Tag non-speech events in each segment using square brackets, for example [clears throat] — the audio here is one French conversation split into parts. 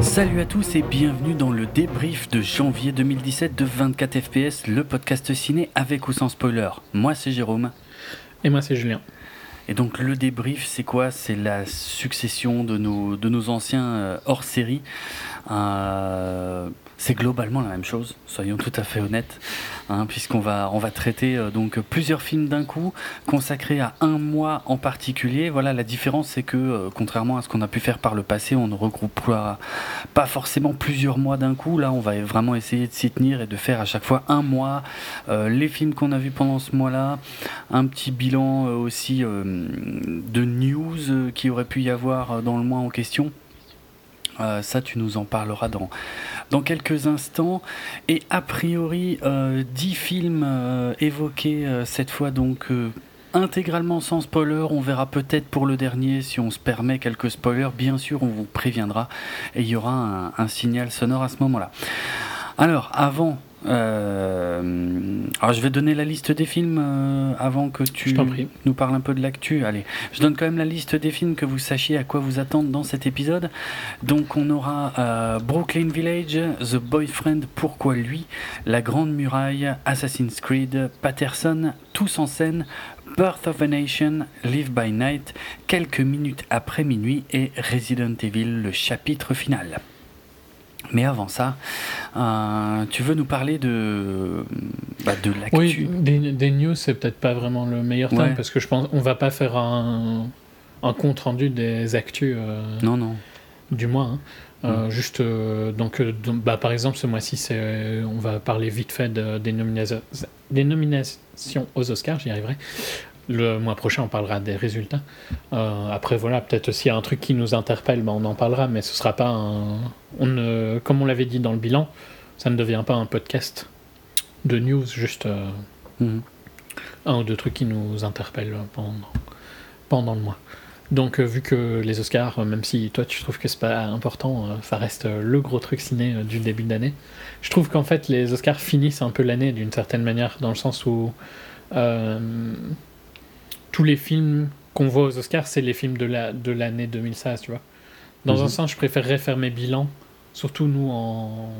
Salut à tous et bienvenue dans le débrief de janvier 2017 de 24 FPS, le podcast ciné avec ou sans spoiler. Moi c'est Jérôme. Et moi c'est Julien. Et donc le débrief c'est quoi? C'est la succession de nos, de nos anciens euh, hors série. Euh, c'est globalement la même chose, soyons tout à fait honnêtes, hein, puisqu'on va, on va traiter euh, donc plusieurs films d'un coup, consacrés à un mois en particulier. Voilà, la différence, c'est que euh, contrairement à ce qu'on a pu faire par le passé, on ne regroupe pas, forcément plusieurs mois d'un coup. Là, on va vraiment essayer de s'y tenir et de faire à chaque fois un mois, les films qu'on a vus pendant ce mois-là, un petit bilan aussi de news qui aurait pu y avoir dans le mois en question. Euh, ça, tu nous en parleras dans, quelques instants. Et a priori, euh, 10 films euh, évoqués euh, cette fois, donc intégralement sans spoiler. On verra peut-être pour le dernier si on se permet quelques spoilers. Bien sûr, on vous préviendra et il y aura un signal sonore à ce moment-là. Alors, avant euh, alors je vais donner la liste des films euh, avant que tu nous parles un peu de l'actu. Allez, je donne quand même la liste des films que vous sachiez à quoi vous attendre dans cet épisode. Donc on aura euh, Brooklyn Village, The Boyfriend, Pourquoi lui, La Grande Muraille, Assassin's Creed, Patterson, Tous en scène, Birth of a Nation, Live by Night, quelques minutes après minuit et Resident Evil, le chapitre final. Mais avant ça, euh, tu veux nous parler de, bah, de l'actu? Oui, des, news, c'est peut-être pas vraiment le meilleur terme parce que je pense on va pas faire un, un compte rendu des actus. Euh, non, non. Du mois. Hein. Euh, mm. juste, donc, bah, par exemple, ce mois-ci, on va parler vite fait des, nominations, des nominations aux Oscars, j'y arriverai. Le mois prochain, on parlera des résultats. Euh, après, voilà, peut-être aussi un truc qui nous interpelle, ben, on en parlera, mais ce sera pas un. On ne... Comme on l'avait dit dans le bilan, ça ne devient pas un podcast de news, juste euh, mhm. un ou deux trucs qui nous interpellent pendant, pendant le mois. Donc, euh, vu que les Oscars, même si toi tu trouves que c'est pas important, ça reste le gros truc ciné du début d'année. Je trouve qu'en fait, les Oscars finissent un peu l'année d'une certaine manière, dans le sens où tous les films qu'on voit aux Oscars, c'est les films de l'année de l'année 2016, tu vois. Dans un mhm. sens, je préférerais faire mes bilans, surtout nous en,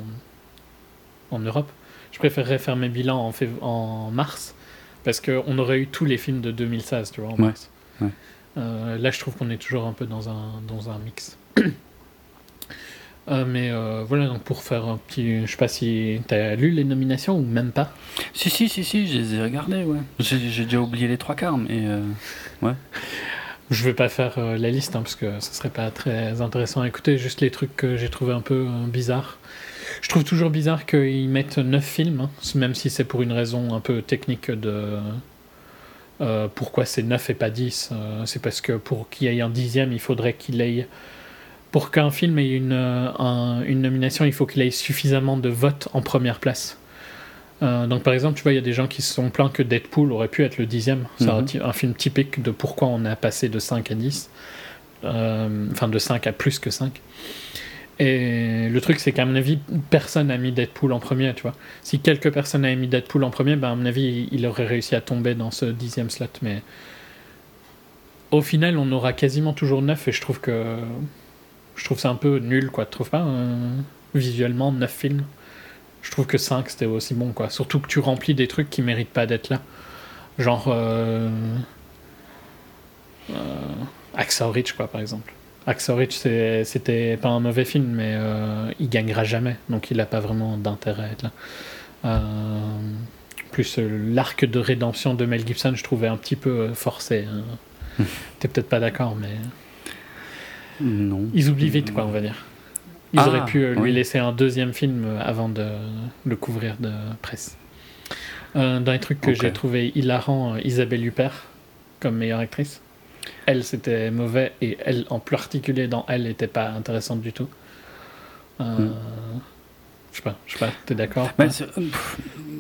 en Europe, je préférerais faire mes bilans en, en mars, parce qu'on aurait eu tous les films de 2016, tu vois, en mars. Euh, là, je trouve qu'on est toujours un peu dans un, dans un mix. Euh, mais euh, voilà, donc pour faire un petit. Je sais pas si tu as lu les nominations ou même pas. Si, si, si, si, je les ai regardées, ouais. J'ai déjà oublié les trois quarts, mais. Euh, ouais. Je vais pas faire la liste, hein, parce que ce serait pas très intéressant à écouter, juste les trucs que j'ai trouvé un peu bizarres. Je trouve toujours bizarre qu'ils mettent 9 films, hein, même si c'est pour une raison un peu technique de. pourquoi c'est 9 et pas 10 C'est parce que pour qu'il y ait un dixième, il faudrait qu'il ait pour qu'un film ait une, euh, une nomination, il faut qu'il ait suffisamment de votes en première place. Euh, donc par exemple, tu vois, il y a des gens qui se sont plaints que Deadpool aurait pu être le dixième. C'est mhm. un film typique de pourquoi on a passé de 5 à 10. Euh, enfin, de 5 à plus que 5. Et le truc, c'est qu'à mon avis, personne n'a mis Deadpool en premier, tu vois. Si quelques personnes avaient mis Deadpool en premier, ben, à mon avis, il aurait réussi à tomber dans ce dixième slot. Mais au final, on aura quasiment toujours 9 et je trouve que je trouve ça un peu nul, quoi. Tu trouves pas Visuellement, 9 films. Je trouve que 5 c'était aussi bon, quoi. Surtout que tu remplis des trucs qui méritent pas d'être là. Genre. Euh... Euh... Ridge, quoi, par exemple. Axel Ridge, c'était pas un mauvais film, mais euh, il gagnera jamais, donc il a pas vraiment d'intérêt à être là. Euh, plus euh, l'arc de rédemption de Mel Gibson, je trouvais un petit peu forcé. Hein. [laughs] T'es peut-être pas d'accord, mais. Non. Ils oublient vite, quoi, on va dire. Ils ah, auraient pu euh, lui laisser un deuxième film euh, avant de le couvrir de presse. Euh, dans les trucs que j'ai trouvé hilarant, Isabelle Huppert comme meilleure actrice. Elle, c'était mauvais et elle, en particulier dans Elle, n'était pas intéressante du tout. Hmm. Je sais pas, je sais pas, t'es d'accord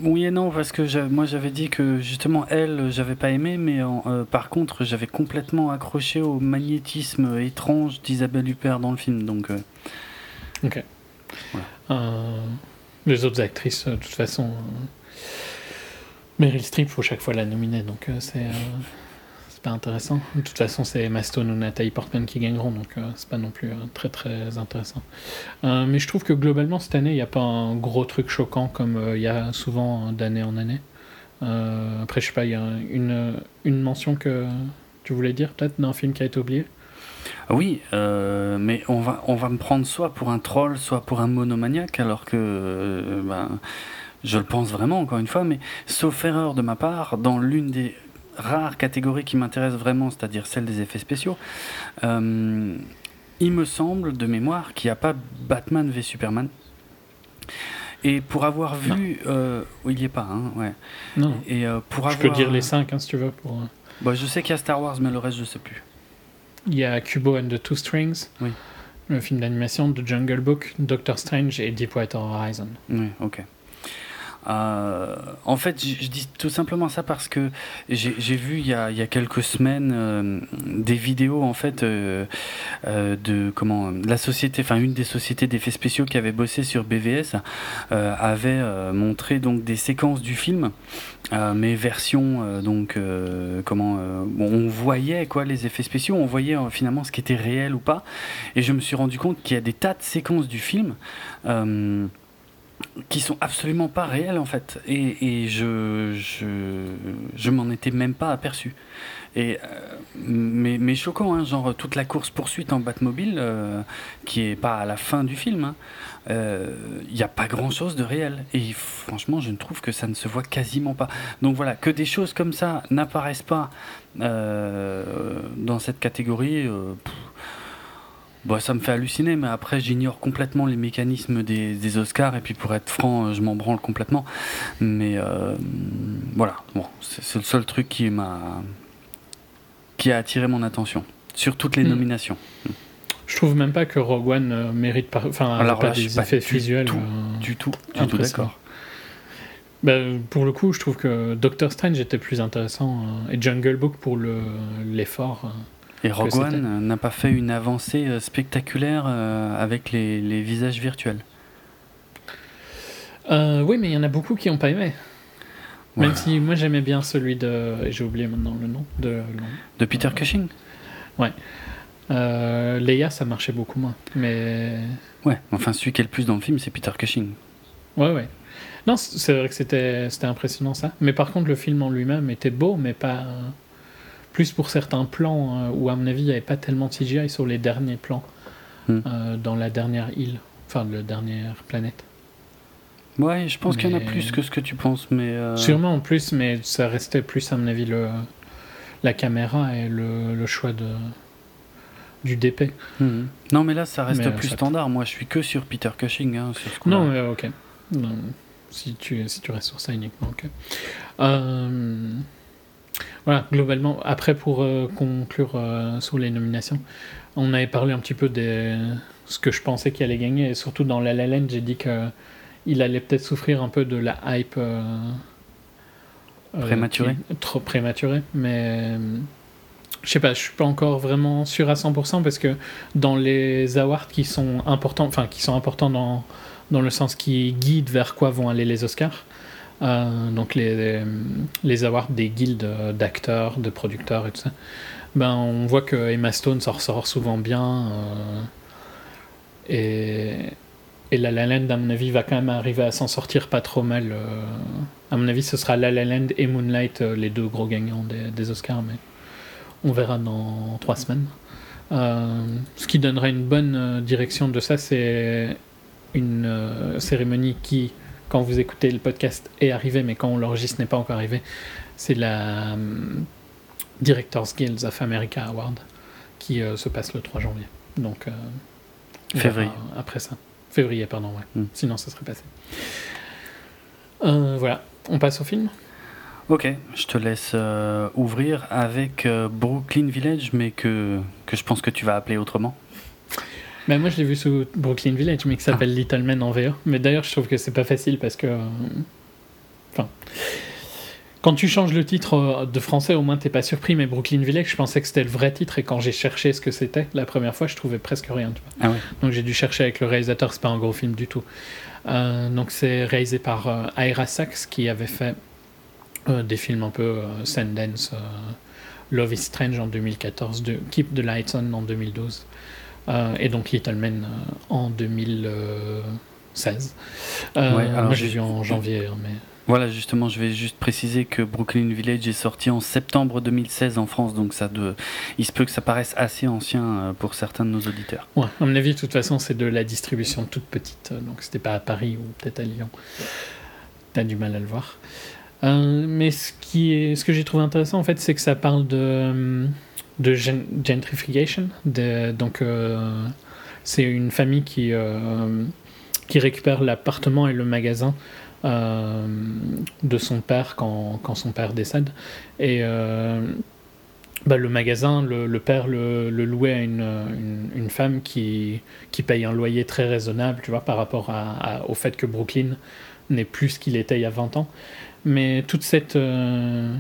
Oui et non, parce que moi j'avais dit que justement elle, j'avais pas aimé, mais euh, par contre j'avais complètement accroché au magnétisme étrange d'Isabelle Huppert dans le film. Donc, euh, Ok. Euh, les autres actrices, de toute façon, Meryl Streep, faut chaque fois la nominer, donc c'est intéressant. De toute façon, c'est Emma Stone ou Nathalie Portman qui gagneront, donc euh, c'est pas non plus euh, très très intéressant. Euh, mais je trouve que globalement, cette année, il n'y a pas un gros truc choquant comme il y a souvent d'année en année. Après, je sais pas, il y a une, une mention que tu voulais dire peut-être d'un film qui a été oublié? Oui, mais on va, on va me prendre soit pour un troll, soit pour un monomaniaque, alors que ben, je le pense vraiment, encore une fois, mais sauf erreur de ma part, dans l'une des rares catégories qui m'intéressent vraiment, c'est-à-dire celle des effets spéciaux, euh, il me semble, de mémoire, qu'il n'y a pas Batman v Superman. Et pour avoir vu... euh, oui, il n'y est pas, hein, ouais. Non. Et euh, pour Je avoir... peux dire les 5 si tu veux. Pour... euh, Bah, je sais qu'il y a Star Wars, mais le reste, je sais plus. Il y a Kubo and the Two Strings, Oui. le film d'animation de Jungle Book, Doctor Strange et Deepwater Horizon. Oui, ok. Euh, en fait, je, dis tout simplement ça parce que j'ai vu il y, a, quelques semaines euh, des vidéos en fait euh, de comment la société, enfin une des sociétés d'effets spéciaux qui avait bossé sur BVS avait montré donc des séquences du film, mais version donc comment bon, on voyait quoi les effets spéciaux, on voyait finalement ce qui était réel ou pas, et je me suis rendu compte qu'il y a des tas de séquences du film. Euh, qui sont absolument pas réels en fait. Et, et je je, je m'en étais même pas aperçu. Et euh, mais, mais choquant hein, genre toute la course poursuite en Batmobile euh, qui est pas à la fin du film il n'y a pas grand chose de réel. Et franchement je ne trouve que ça ne se voit quasiment pas. Donc voilà que des choses comme ça n'apparaissent pas euh, dans cette catégorie euh, pff, Bon, ça me fait halluciner, mais après, j'ignore complètement les mécanismes des, des Oscars, et puis pour être franc, je m'en branle complètement. Mais euh, voilà, bon, c'est le seul truc qui m'a qui a attiré mon attention sur toutes les Hmm. nominations. Je trouve même pas que Rogue One euh, mérite par... enfin, Alors pas là, des pas effets du visuels. tout, euh, Du tout, du tout d'accord. Bah, pour le coup, je trouve que Doctor Strange était plus intéressant euh, et Jungle Book pour le l'effort. Et Rogue. One euh, n'a pas fait une avancée euh, spectaculaire euh, avec les, les visages virtuels. Euh, oui, mais il y en a beaucoup qui n'ont pas aimé. Ouais. Même si moi j'aimais bien celui de. J'ai oublié maintenant le nom. De, le nom. De Peter Cushing Euh, Leia, ça marchait beaucoup moins. Mais. Ouais, enfin celui qui est le plus dans le film, c'est Peter Cushing. Ouais, ouais. Non, c'est vrai que c'était c'était impressionnant ça. Mais par contre, le film en lui-même était beau, mais pas. Plus pour certains plans euh, où, à mon avis, il n'y avait pas tellement de CGI sur les derniers plans Hmm. euh, dans la dernière île, enfin, la dernière planète. Ouais, je pense qu'il y en a plus que ce que tu penses, mais... euh, Sûrement en plus, mais ça restait plus, à mon avis, le, la caméra et le, le choix de, du DP. Mhm. Non, mais là, ça reste Mais, plus ça- standard. Moi, je suis que sur Peter Cushing, hein, sur ce. Non, mais ok. Non, si, tu, si tu restes sur ça uniquement, ok. Euh, voilà, globalement, après pour euh, conclure euh, sur les nominations, on avait parlé un petit peu de ce que je pensais qu'il allait gagner, et surtout dans La La Land, j'ai dit que il allait peut-être souffrir un peu de la hype euh, Prématurée. trop prématurée, mais je sais pas, je suis pas encore vraiment sûr à 100% parce que dans les awards qui sont importants, enfin qui sont importants dans, dans le sens qui guident vers quoi vont aller les Oscars, euh, donc les, les awards des guildes d'acteurs, de producteurs et tout ça, ben on voit que Emma Stone s'en ressort souvent bien euh, et, et La La Land à mon avis va quand même arriver à s'en sortir pas trop mal. euh. à mon avis ce sera La La Land et Moonlight euh, les deux gros gagnants des, Oscars, mais on verra dans trois semaines. Euh, ce qui donnerait une bonne euh, direction de ça, c'est une euh, cérémonie qui, quand vous écoutez le podcast, est arrivée, mais quand on l'enregistre n'est pas encore arrivée. C'est la euh, Directors Guild of America Award qui euh, se passe le 3 janvier. Donc, euh, Février. verra Après ça. Février, pardon, ouais. Mm. Sinon, ça serait passé. Euh, voilà, on passe au film? Ok, je te laisse ouvrir avec Brooklyn Village, mais que, que je pense que tu vas appeler autrement. Moi, je l'ai vu sous Brooklyn Village, mais qui s'appelle Little Men en VO. Mais d'ailleurs, je trouve que c'est pas facile parce que. euh, Enfin. Quand tu changes le titre euh, de français, au moins t'es pas surpris, mais Brooklyn Village, je pensais que c'était le vrai titre, et quand j'ai cherché ce que c'était la première fois, je trouvais presque rien. Tu vois. Ah ouais. Donc j'ai dû chercher avec le réalisateur, c'est pas un gros film du tout. Euh, donc c'est réalisé par euh, Ira Sachs qui avait fait euh, des films un peu Sundance, Love is Strange en 2014, de Keep the Lights On en 2012, et donc Little Men en 2016. moi, j'ai vu en janvier, hein, mais. Voilà, justement, je vais juste préciser que Brooklyn Village est sorti en septembre 2016 en France, donc ça de... il se peut que ça paraisse assez ancien euh, pour certains de nos auditeurs. Ouais, à mon avis, de toute façon, c'est de la distribution toute petite, euh, donc c'était pas à Paris ou peut-être à Lyon. T'as du mal à le voir. Euh, mais ce, qui est, ce que j'ai trouvé intéressant, en fait, c'est que ça parle de, de gentrification. Donc, c'est une famille qui, qui récupère l'appartement et le magasin euh, de son père quand, quand, son père décède. Et euh, bah, le magasin, le, père le, louait à une, une, femme qui, qui paye un loyer très raisonnable, tu vois, par rapport au fait que Brooklyn n'est plus ce qu'il était il y a 20 ans. Mais toute cette, euh,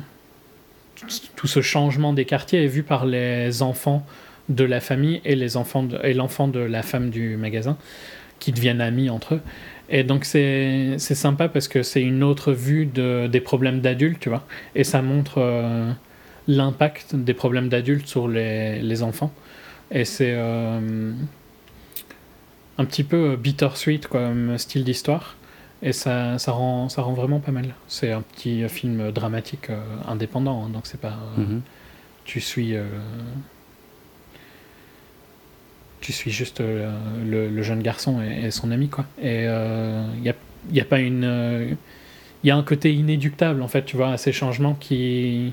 tout ce changement des quartiers est vu par les enfants de la famille et les enfants et l'enfant de la femme du magasin qui deviennent amis entre eux. Et donc c'est sympa parce que c'est une autre vue de, des problèmes d'adultes, tu vois. Et ça montre euh, l'impact des problèmes d'adultes sur les, les, enfants. Et c'est euh, un petit peu bittersweet comme style d'histoire. Et ça, ça, rend, ça rend vraiment pas mal. C'est un petit film dramatique euh, indépendant, hein, donc c'est pas... Mm-hmm. Tu suis tu suis juste euh, le, jeune garçon et, son ami quoi et il euh, n'y a, y a pas une il euh, y a un côté inéductable en fait tu vois à ces changements qui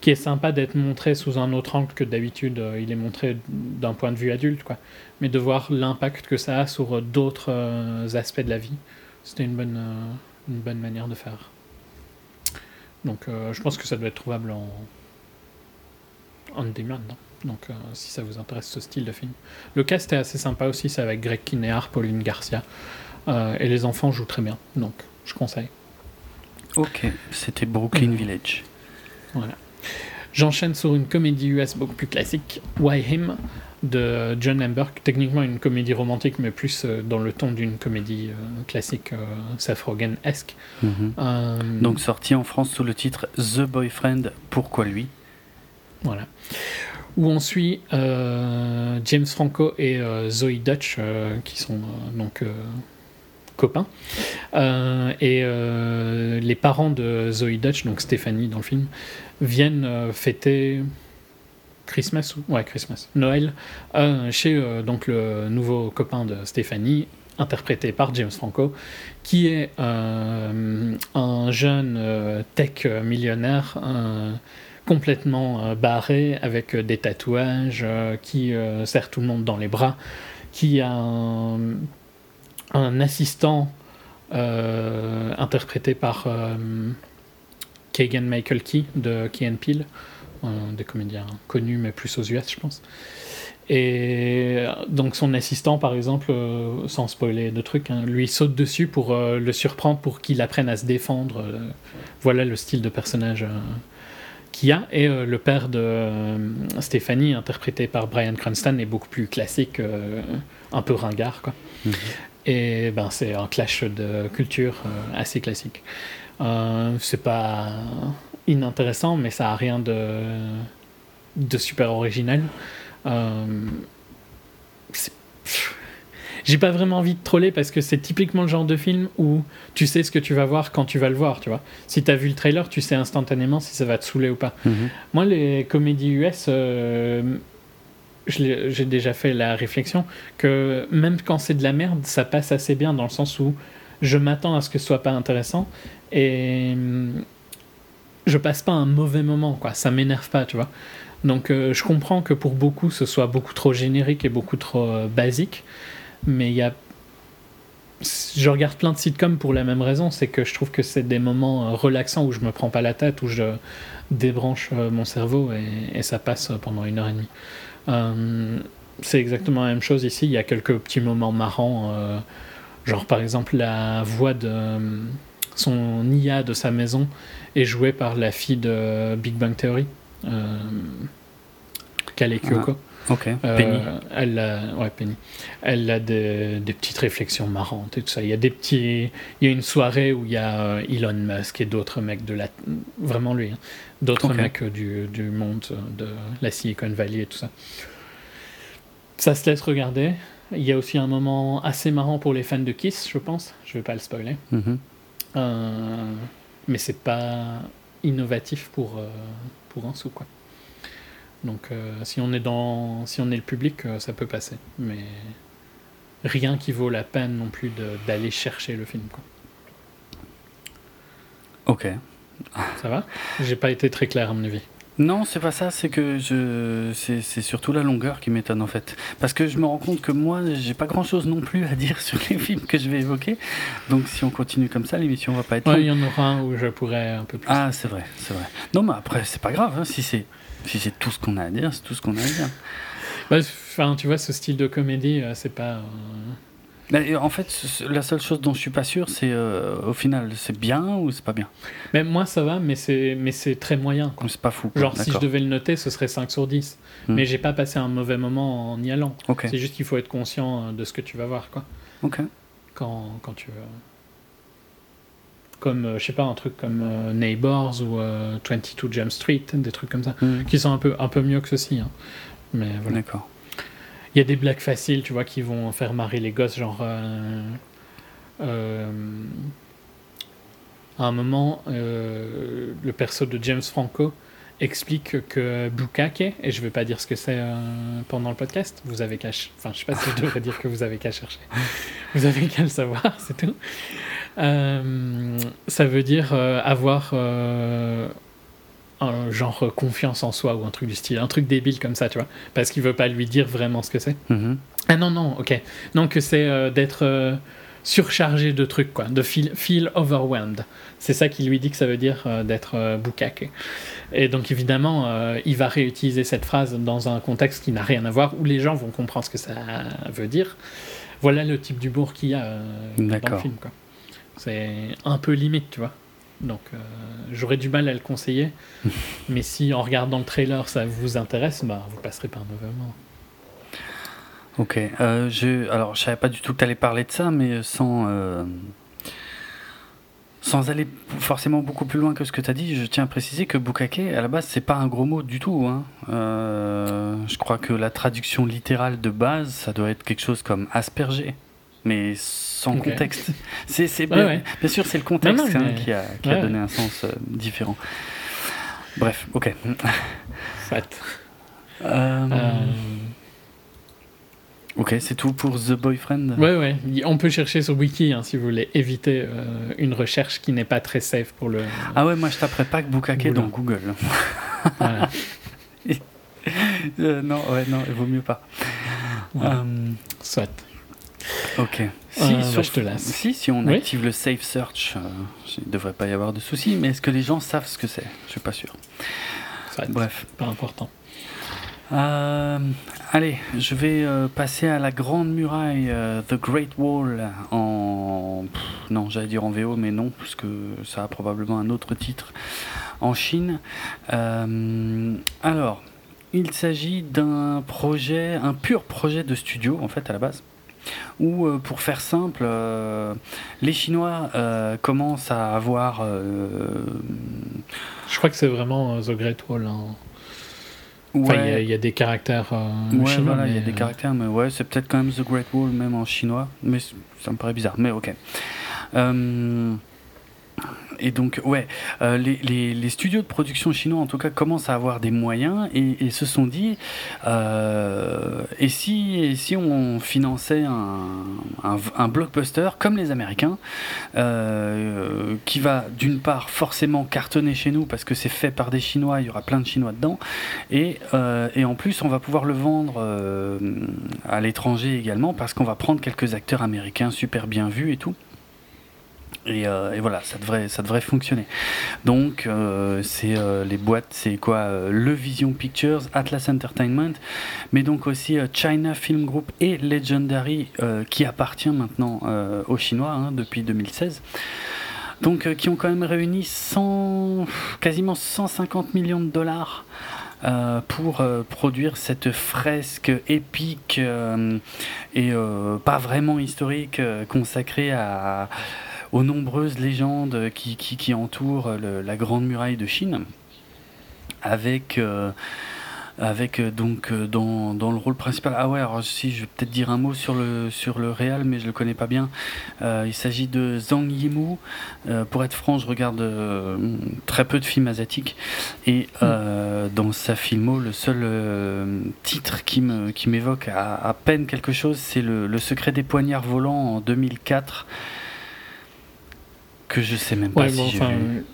qui est sympa d'être montré sous un autre angle que d'habitude il est montré d'un point de vue adulte quoi mais de voir l'impact que ça a sur d'autres aspects de la vie c'était une bonne une bonne manière de faire donc je pense que ça doit être trouvable en on demand hein. Donc, euh, si ça vous intéresse ce style de film. Le cast est assez sympa aussi, c'est avec Greg Kinnear, Pauline Garcia. Euh, et les enfants jouent très bien, donc je conseille. Ok, c'était Brooklyn Village. Voilà. J'enchaîne sur une comédie US beaucoup plus classique, Why Him de John Lamberg. Techniquement une comédie romantique, mais plus euh, dans le ton d'une comédie classique Seth Rogen-esque. Mhm. Donc sorti en France sous le titre The Boyfriend, pourquoi lui? Voilà où on suit euh, James Franco et euh, Zoe Dutch, euh, qui sont donc copains. et les parents de Zoe Dutch, donc Stéphanie dans le film, viennent fêter Christmas, ouais, Christmas, Noël, chez donc le nouveau copain de Stéphanie, interprété par James Franco, qui est un jeune tech millionnaire complètement euh, barré avec euh, des tatouages, euh, qui serre tout le monde dans les bras, qui a un, assistant interprété par Kagan Michael Key de Key and Peele, des comédiens connus mais plus aux US je pense. Et donc son assistant, par exemple, sans spoiler de trucs, hein, lui saute dessus pour le surprendre, pour qu'il apprenne à se défendre. voilà le style de personnage a et euh, le père de euh, Stéphanie, interprété par Brian Cranston, est beaucoup plus classique, euh, un peu ringard. Quoi. Mhm. Et ben, c'est un clash de culture assez classique. c'est pas inintéressant, mais ça a rien de, de super original. c'est j'ai pas vraiment envie de troller parce que c'est typiquement le genre de film où tu sais ce que tu vas voir quand tu vas le voir, tu vois. Si tu as vu le trailer, tu sais instantanément si ça va te saouler ou pas. Mhm. Moi, les comédies US, euh, j'ai déjà fait la réflexion que même quand c'est de la merde, ça passe assez bien dans le sens où je m'attends à ce que ce soit pas intéressant et je passe pas un mauvais moment. Ça m'énerve pas, tu vois. Donc euh, je comprends que pour beaucoup ce soit beaucoup trop générique et beaucoup trop euh, basique, mais il y a je regarde plein de sitcoms pour la même raison, c'est que je trouve que c'est des moments euh, relaxants où je me prends pas la tête, où je débranche mon cerveau et, ça passe pendant une heure et demie. Euh, c'est exactement la même chose ici, il y a quelques petits moments marrants, genre par exemple la voix de son IA de sa maison est jouée par la fille de Big Bang Theory Calais Kyoko. Ok. Euh, Penny. Elle a, ouais, Penny. Elle a des, des petites réflexions marrantes et tout ça. Il y a des petits, il y a une soirée où il y a euh, Elon Musk et d'autres mecs de la, vraiment lui, hein. d'autres mecs euh, du, du monde de la Silicon Valley et tout ça. Ça se laisse regarder. Il y a aussi un moment assez marrant pour les fans de Kiss, je pense. Je vais pas le spoiler. Mhm. Euh, mais c'est pas innovatif pour, euh, pour un sou quoi. Donc euh, si on est dans si on est le public euh, ça peut passer mais rien qui vaut la peine non plus d'aller chercher le film quoi. Ok. Ça va? J'ai pas été très clair à mon avis. Non, c'est pas ça, c'est que je c'est surtout la longueur qui m'étonne en fait. Parce que je me rends compte que moi, j'ai pas grand chose non plus à dire [laughs] sur les films que je vais évoquer. Donc si on continue comme ça, l'émission va pas être Ouais, il y en aura un où je pourrais un peu plus. Ah, c'est vrai, c'est vrai. Non, mais après, c'est pas grave, hein, si c'est si c'est tout ce qu'on a à dire, c'est tout ce qu'on a à dire. Bah, Enfin, tu vois, ce style de comédie, euh, c'est pas. euh, Mais, en fait, la seule chose dont je suis pas sûr, c'est euh, au final, c'est bien ou c'est pas bien? Mais moi, ça va, mais c'est mais c'est très moyen. C'est pas fou. quoi. Genre, si je devais le noter, ce serait 5 sur 10. Hmm. Mais j'ai pas passé un mauvais moment en y allant. Ok, C'est juste qu'il faut être conscient de ce que tu vas voir, quoi. ok. Quand, quand tu veux. Comme, euh, je sais pas, un truc comme euh, Neighbors ou euh, 22 Jump Street, des trucs comme ça. Hmm, Qui sont un peu, un peu mieux que ceci. hein. Mais voilà. D'accord. Il y a des blagues faciles, tu vois, qui vont faire marrer les gosses, genre. euh, à un moment, le perso de James Franco explique que Bukake, et je vais pas dire ce que c'est euh, pendant le podcast, vous avez qu'à. Enfin, je sais pas si je devrais dire que vous avez qu'à chercher. [laughs] Vous avez qu'à le savoir, c'est tout. Euh, ça veut dire euh, avoir. un genre confiance en soi ou un truc du style, un truc débile comme ça, tu vois, parce qu'il veut pas lui dire vraiment ce que c'est. Mhm. Ah non, non, ok. Non, que c'est d'être surchargé de trucs, quoi, de feel, feel overwhelmed. C'est ça qui lui dit que ça veut dire euh, d'être euh, bukake. Et donc évidemment, euh, il va réutiliser cette phrase dans un contexte qui n'a rien à voir, où les gens vont comprendre ce que ça veut dire. Voilà le type d'humour qu'il y a euh, dans le film. C'est un peu limite, tu vois. Donc euh, j'aurais du mal à le conseiller, [laughs] mais si en regardant le trailer ça vous intéresse, bah vous passerez pas un mauvais moment. Ok. Euh, je, alors, je savais pas du tout que tu allais parler de ça, mais sans, sans aller forcément beaucoup plus loin que ce que tu as dit, je tiens à préciser que bukake, à la base, c'est pas un gros mot du tout. hein. Euh, je crois que la traduction littérale de base, ça doit être quelque chose comme asperger, mais sans contexte. [laughs] C'est, c'est Ouais, bien, ouais. bien sûr, c'est le contexte Non, non, hein, qui a, qui a ouais, donné un sens euh, différent. Bref, ok. Fait. Euh, Euh, Ok, c'est tout pour The Boyfriend Ouais, ouais. On peut chercher sur Wiki hein, si vous voulez éviter euh, une recherche qui n'est pas très safe pour le. Ah ouais, moi je taperais pas que Bukake dans Google. [laughs] Voilà. Euh, non, ouais, non, il vaut mieux pas. Voilà. Euh, Soit. ok. Euh, bah, sauf- je te laisse. Si, si on Oui. active le Safe Search, il ne devrait pas y avoir de soucis, mais est-ce que les gens savent ce que c'est? Je suis pas sûr. Soit. Bref. Pas important. Euh, allez, je vais euh, passer à la Grande Muraille, euh, The Great Wall, en... non, j'allais dire en VO, mais non, puisque ça a probablement un autre titre en Chine. Alors, il s'agit d'un projet, un pur projet de studio, en fait, à la base. Où, pour faire simple, les Chinois commencent à avoir Je crois que c'est vraiment The Great Wall. hein. Enfin, il y a- ouais, il y, a des caractères euh, Ouais, chinois. voilà, il y a des euh, caractères, mais ouais, c'est peut-être quand même The Great Wall, même en chinois, mais ça me paraît bizarre, mais ok. Euh, et donc, ouais, euh, les, studios de production chinois, en tout cas, commencent à avoir des moyens et, se sont dit, euh, et, si, on finançait un, blockbuster comme les Américains, euh, qui va d'une part forcément cartonner chez nous parce que c'est fait par des Chinois, il y aura plein de Chinois dedans, et, en plus, on va pouvoir le vendre à l'étranger également parce qu'on va prendre quelques acteurs américains super bien vus et tout. Et, euh, et voilà, ça devrait, ça devrait fonctionner. Donc, euh, c'est euh, les boîtes, c'est quoi Le Vision Pictures, Atlas Entertainment, mais donc aussi China Film Group et Legendary, qui appartient maintenant aux Chinois hein, depuis 2016. Donc, qui ont quand même réuni 100, quasiment 150 millions de dollars pour produire cette fresque épique et pas vraiment historique consacrée à, aux nombreuses légendes qui, entourent la Grande Muraille de Chine, avec avec euh, donc euh, dans, le rôle principal. Ah ouais, alors si je vais peut-être dire un mot sur le sur le mais je le connais pas bien. Euh, il s'agit de Zhang Yimou. pour être franc, je regarde très peu de films asiatiques et dans sa filmo, le seul titre qui me qui m'évoque à, peine quelque chose, c'est le, secret des poignards volants en 2004 que je sais même pas si enfin,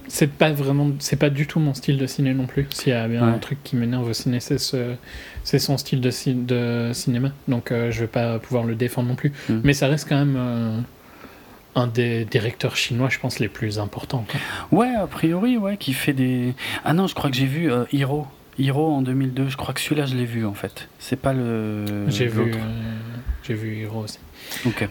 c'est pas vraiment c'est pas du tout mon style de ciné non plus. S'il y a bien un truc qui m'énerve au ciné c'est ce, c'est son style de, de cinéma. Donc euh, je vais pas pouvoir le défendre non plus. Mm. mais ça reste quand même euh, un des directeurs chinois je pense les plus importants ouais a priori ouais qui fait des ah non je crois que j'ai vu euh, Hiro. Hiro en 2002 je crois que celui-là je l'ai vu en fait. C'est pas le j'ai vu j'ai vu Hiro aussi. Ok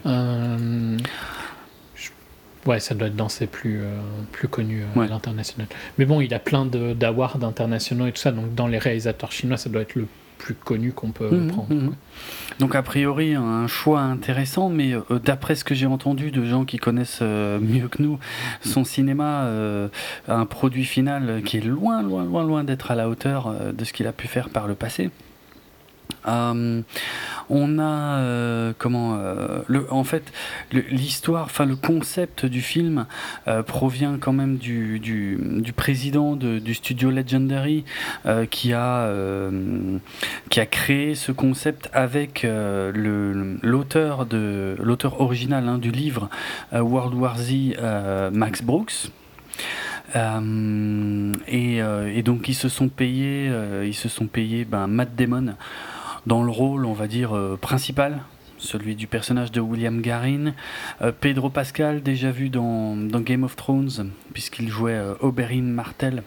Ouais, ça doit être dans ses plus, euh, plus connus euh, à l'international. Mais bon, il a plein d'awards internationaux et tout ça, donc dans les réalisateurs chinois, ça doit être le plus connu qu'on peut mhm, prendre. Mhm. Donc a priori un choix intéressant, mais euh, d'après ce que j'ai entendu de gens qui connaissent mieux que nous son cinéma, un produit final qui est loin, loin, loin, loin d'être à la hauteur de ce qu'il a pu faire par le passé. Euh, on a euh, comment euh, le, en fait l'histoire, enfin le concept du film provient quand même du, du, président du studio Legendary qui a qui a créé ce concept avec l'auteur de l'auteur original hein, du livre World War Z, Max Brooks. et, donc ils se sont payés, ils se sont payés ben, Matt Damon dans le rôle, on va dire, euh, principal, celui du personnage de William Garin. Euh, Pedro Pascal, déjà vu dans, Game of Thrones, puisqu'il jouait euh, Oberyn Martel.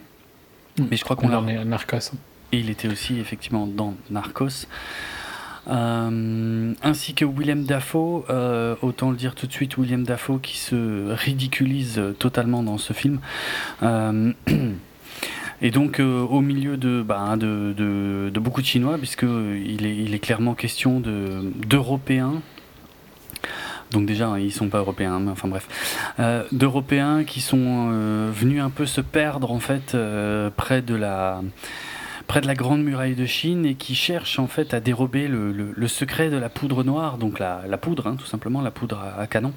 Hmm. Mais je crois qu'on l'a. Narcos. Et il était aussi effectivement dans Narcos. ainsi que William Dafoe, autant le dire tout de suite, William Dafoe qui se ridiculise totalement dans ce film. [clears throat] Et donc euh, au milieu bah, de, de, beaucoup de Chinois, puisqu'il est, il est clairement question d'Européens. donc déjà, ils ne sont pas européens, mais enfin bref, euh, d'Européens qui sont euh, venus un peu se perdre en fait près de la grande muraille de Chine et qui cherchent en fait à dérober le, secret de la poudre noire, donc la, poudre, hein, tout simplement, la poudre à, canon.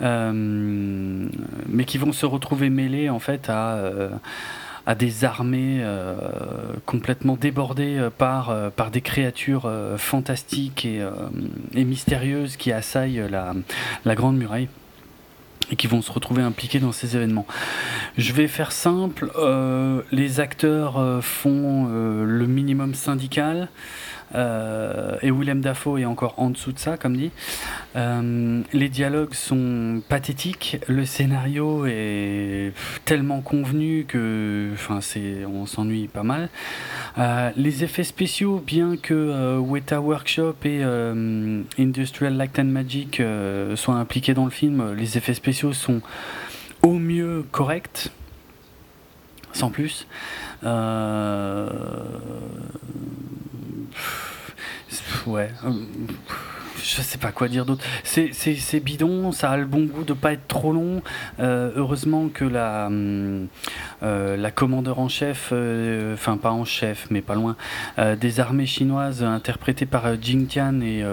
mais qui vont se retrouver mêlés en fait à, à des armées euh, complètement débordées euh, par, euh, par des créatures fantastiques et, et, mystérieuses qui assaillent la, la Grande Muraille et qui vont se retrouver impliqués dans ces événements. Je vais faire simple, les acteurs font le minimum syndical. Euh, et Willem Dafoe est encore en dessous de ça, comme dit. Euh, les dialogues sont pathétiques, le scénario est tellement convenu que, on s'ennuie pas mal. Euh, les effets spéciaux, bien que Weta Workshop et Industrial Light and Magic soient impliqués dans le film, les effets spéciaux sont au mieux corrects, sans plus. Ouais. Je sais pas quoi dire d'autre. C'est bidon, ça a le bon goût de pas être trop long. Euh, heureusement que la, euh, la commandeur en chef, euh, enfin pas en chef, mais pas loin, des armées chinoises, interprétée par Jing Tian, est,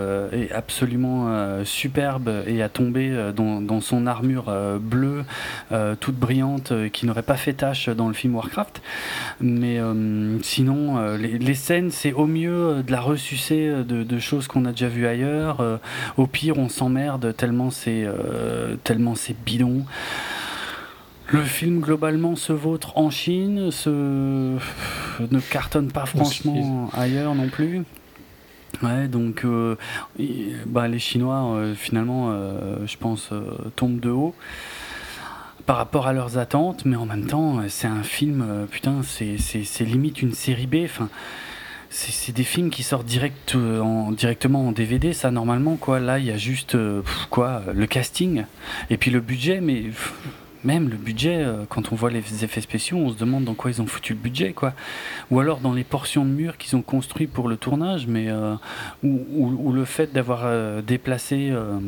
absolument superbe et a tombé dans, son armure bleue, toute brillante, qui n'aurait pas fait tâche dans le film Warcraft. Mais sinon, les, les, scènes, c'est au mieux de la ressucée de, de choses qu'on a déjà vues ailleurs. Euh, au pire, on s'emmerde tellement c'est euh, tellement c'est bidon. Le film globalement se vautre en Chine, se... ne cartonne pas franchement ailleurs non plus. Ouais, donc euh, bah, les Chinois finalement, je pense, tombent de haut par rapport à leurs attentes, mais en même temps, c'est un film, putain, c'est limite une série B. Enfin, c'est des films qui sortent euh, en, directement en DVD, ça normalement quoi. Là, il y a juste euh, quoi, le casting et puis le budget, mais même le budget, euh, quand on voit les effets spéciaux, on se demande dans quoi ils ont foutu le budget, quoi. Ou alors dans les portions de murs qu'ils ont construit pour le tournage, mais euh, ou, le fait d'avoir euh, déplacé euh,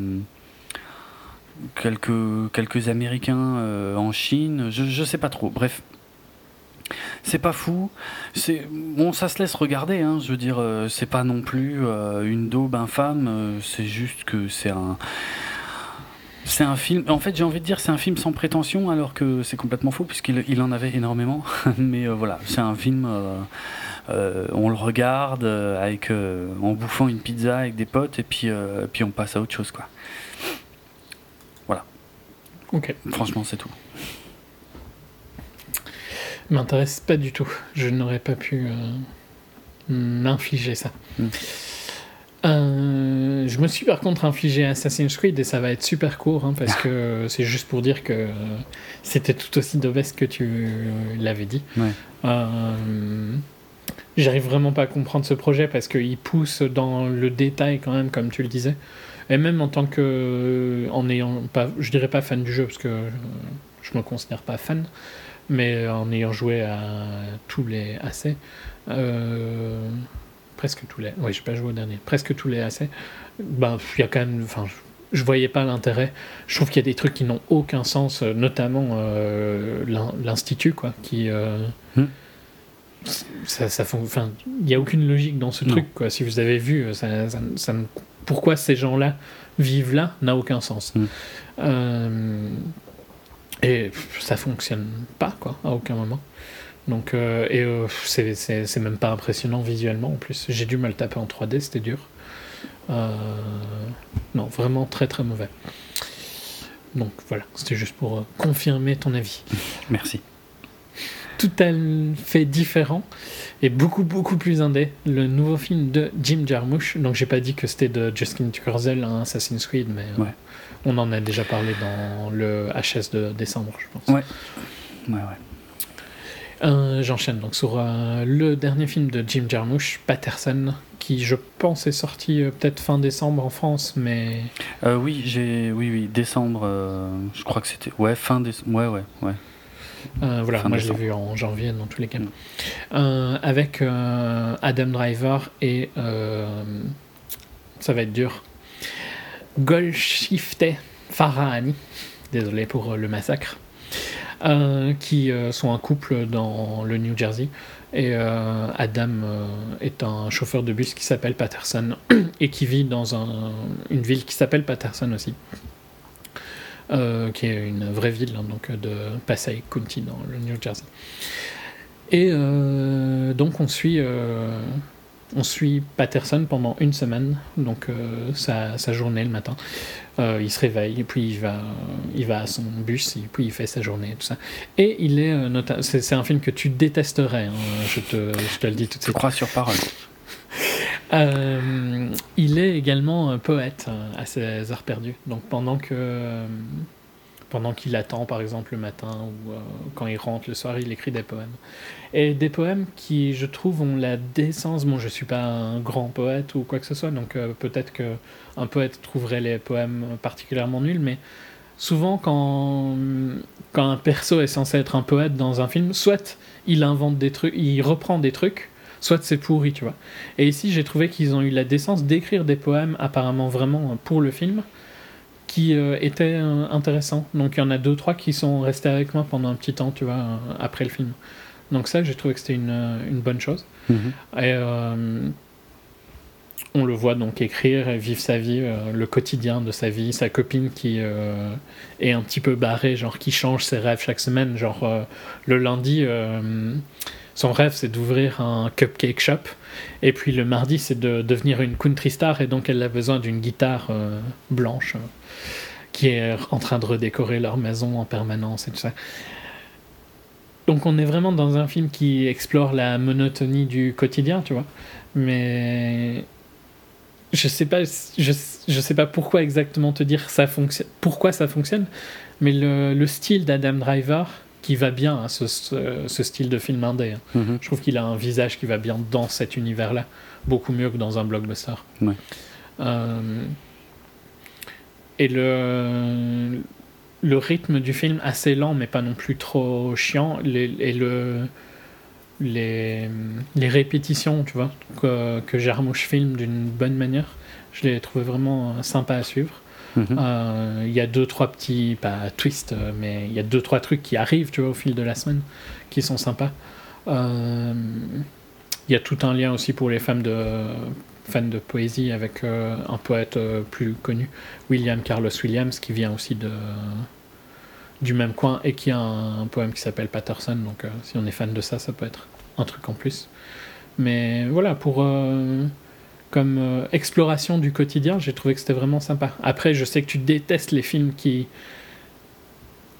quelques Américains euh, en Chine, je, je sais pas trop. Bref. C'est pas fou, c'est bon, ça se laisse regarder. Hein, je veux dire, euh, c'est pas non plus euh, une daube infâme. euh, c'est juste que c'est un, c'est un film. En fait, j'ai envie de dire c'est un film sans prétention, alors que c'est complètement faux puisqu'il il en avait énormément. [laughs] Mais voilà, c'est un film. on le regarde avec en bouffant une pizza avec des potes et puis puis on passe à autre chose quoi. Ok. Franchement, c'est tout. M'intéresse pas du tout. Je n'aurais pas pu euh, m'infliger ça. Mm. Euh, je me suis par contre infligé Assassin's Creed et ça va être super court hein, parce que c'est juste pour dire que euh, c'était tout aussi d'obèse que tu euh, l'avais dit. Ouais. Euh, J'arrive vraiment pas à comprendre ce projet parce qu'il pousse dans le détail quand même, comme tu le disais. Et même en tant que, en ayant pas, je dirais pas fan du jeu parce que je me considère pas fan, mais en ayant joué à tous les AC, euh, presque tous les, oui, j'ai pas joué au dernier, presque tous les AC, ben il y a quand même, enfin, je, voyais pas l'intérêt. Je trouve qu'il y a des trucs qui n'ont aucun sens, notamment euh, l'in- l'institut, quoi, qui euh, Hmm. ça, ça enfin, il y a aucune logique dans ce Non. truc, quoi. Si vous avez vu, euh, ça, ça- ça ne- pourquoi ces gens-là vivent là n'a aucun sens. Hmm. Et ça fonctionne pas, quoi, à aucun moment. Donc, euh, et euh, c'est- même pas impressionnant visuellement en plus. J'ai dû me le taper en 3D, c'était dur. Euh, non, vraiment très très mauvais. Donc voilà, c'était juste pour euh, confirmer ton avis. Merci. Tout à fait différent et beaucoup beaucoup plus indé. Le nouveau film de Jim Jarmusch. Donc j'ai pas dit que c'était de Justin Kurzel, un Assassin's Creed, mais Ouais. On en a déjà parlé dans le HS de décembre, je pense. Ouais. Ouais, ouais. Euh, J'enchaîne donc sur euh, le dernier film de Jim Jarmusch, Patterson, qui je pense est sorti euh, peut-être fin décembre en France, mais oui, j'ai, oui, oui, décembre. je crois que c'était, ouais, fin décembre. Ouais, ouais, ouais. voilà, Fin moi je l'ai vu en janvier dans tous les cas. Mm. Avec Adam Driver et ça va être dur. Golshifteh Farahani, désolé pour euh, le massacre, euh, qui euh, sont un couple dans le New Jersey. Et Adam est un chauffeur de bus qui s'appelle Patterson [clears throat] et qui vit dans un- une ville qui s'appelle Patterson aussi. Qui est une vraie ville hein, donc de Passaic County dans le New Jersey. Et donc on suit, on suit Patterson pendant une semaine, donc euh, sa, sa journée le matin. Euh, il se réveille, et puis il va, il va à son bus, et puis il fait sa journée, tout ça. Et il est, euh, nota- c'est c'est un film que tu détesterais, hein, je, te, je te le dis tout de Je suite. crois sur parole. [laughs] Il est également poète euh, à ses heures perdues. Donc pendant que pendant qu'il attend par exemple le matin ou euh, quand il rentre le soir, il écrit des poèmes. Et des poèmes qui, je trouve, ont la décence. Bon, je suis pas un grand poète ou quoi que ce soit, donc euh, peut-être que un poète trouverait les poèmes particulièrement nuls, mais souvent quand quand un perso est censé être un poète dans un film, soit il invente des trucs, il reprend des trucs, soit c'est pourri, tu vois. Et ici, j'ai trouvé qu'ils ont eu la décence d'écrire des poèmes apparemment vraiment pour le film qui euh, étaient euh, intéressants. Donc il y en a deux, trois qui sont restés avec moi pendant un petit temps, tu vois, euh, après le film. Donc ça, j'ai trouvé que c'était une, une bonne chose. Mhm. Et on le voit donc écrire et vivre sa vie, euh, le quotidien de sa vie, sa copine qui euh, est un petit peu barrée, genre qui change ses rêves chaque semaine. Genre euh, le lundi, son rêve c'est d'ouvrir un cupcake shop, et puis le mardi c'est de devenir une country star, et donc elle a besoin d'une guitare blanche qui est en train de redécorer leur maison en permanence et tout ça. Donc on est vraiment dans un film qui explore la monotonie du quotidien, tu vois. Mais je sais pas, je, je sais pas pourquoi exactement te dire ça fonctionne, pourquoi ça fonctionne, mais le, le style d'Adam Driver qui va bien à ce, ce, ce style de film indé. hein. Mhm. Je trouve qu'il a un visage qui va bien dans cet univers-là, beaucoup mieux que dans un blockbuster. Ouais. Euh, et le, le rythme du film assez lent, mais pas non plus trop chiant, les, et le, les, les répétitions, tu vois, que, que filme d'une bonne manière, je les trouvé vraiment sympa à suivre. Mhm. Euh, Il y a deux, trois petits, pas twists, mais il y a deux, trois trucs qui arrivent, tu vois, au fil de la semaine, qui sont sympas. Euh, Il y a tout un lien aussi pour les femmes de, fans de poésie avec euh, un poète euh, plus connu, William Carlos Williams, qui vient aussi de, du même coin et qui a un, un poème qui s'appelle Patterson. Donc, euh, si on est fan de ça, ça peut être un truc en plus. Mais voilà, pour euh, comme euh, exploration du quotidien, j'ai trouvé que c'était vraiment sympa. Après, je sais que tu détestes les films qui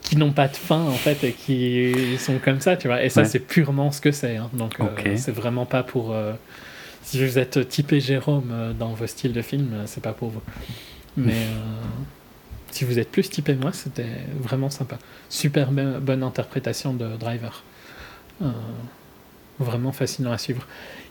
qui n'ont pas de fin en fait et qui sont comme ça, tu vois. Et ça, Ouais. c'est purement ce que c'est. hein. Donc, euh, Ok. c'est vraiment pas pour. euh, si vous êtes typé Jérôme euh, dans vos styles de films, euh, c'est pas pour vous. Mais euh, si vous êtes plus typé moi, c'était vraiment sympa. Super bonne interprétation de Driver. Euh, vraiment fascinant à suivre.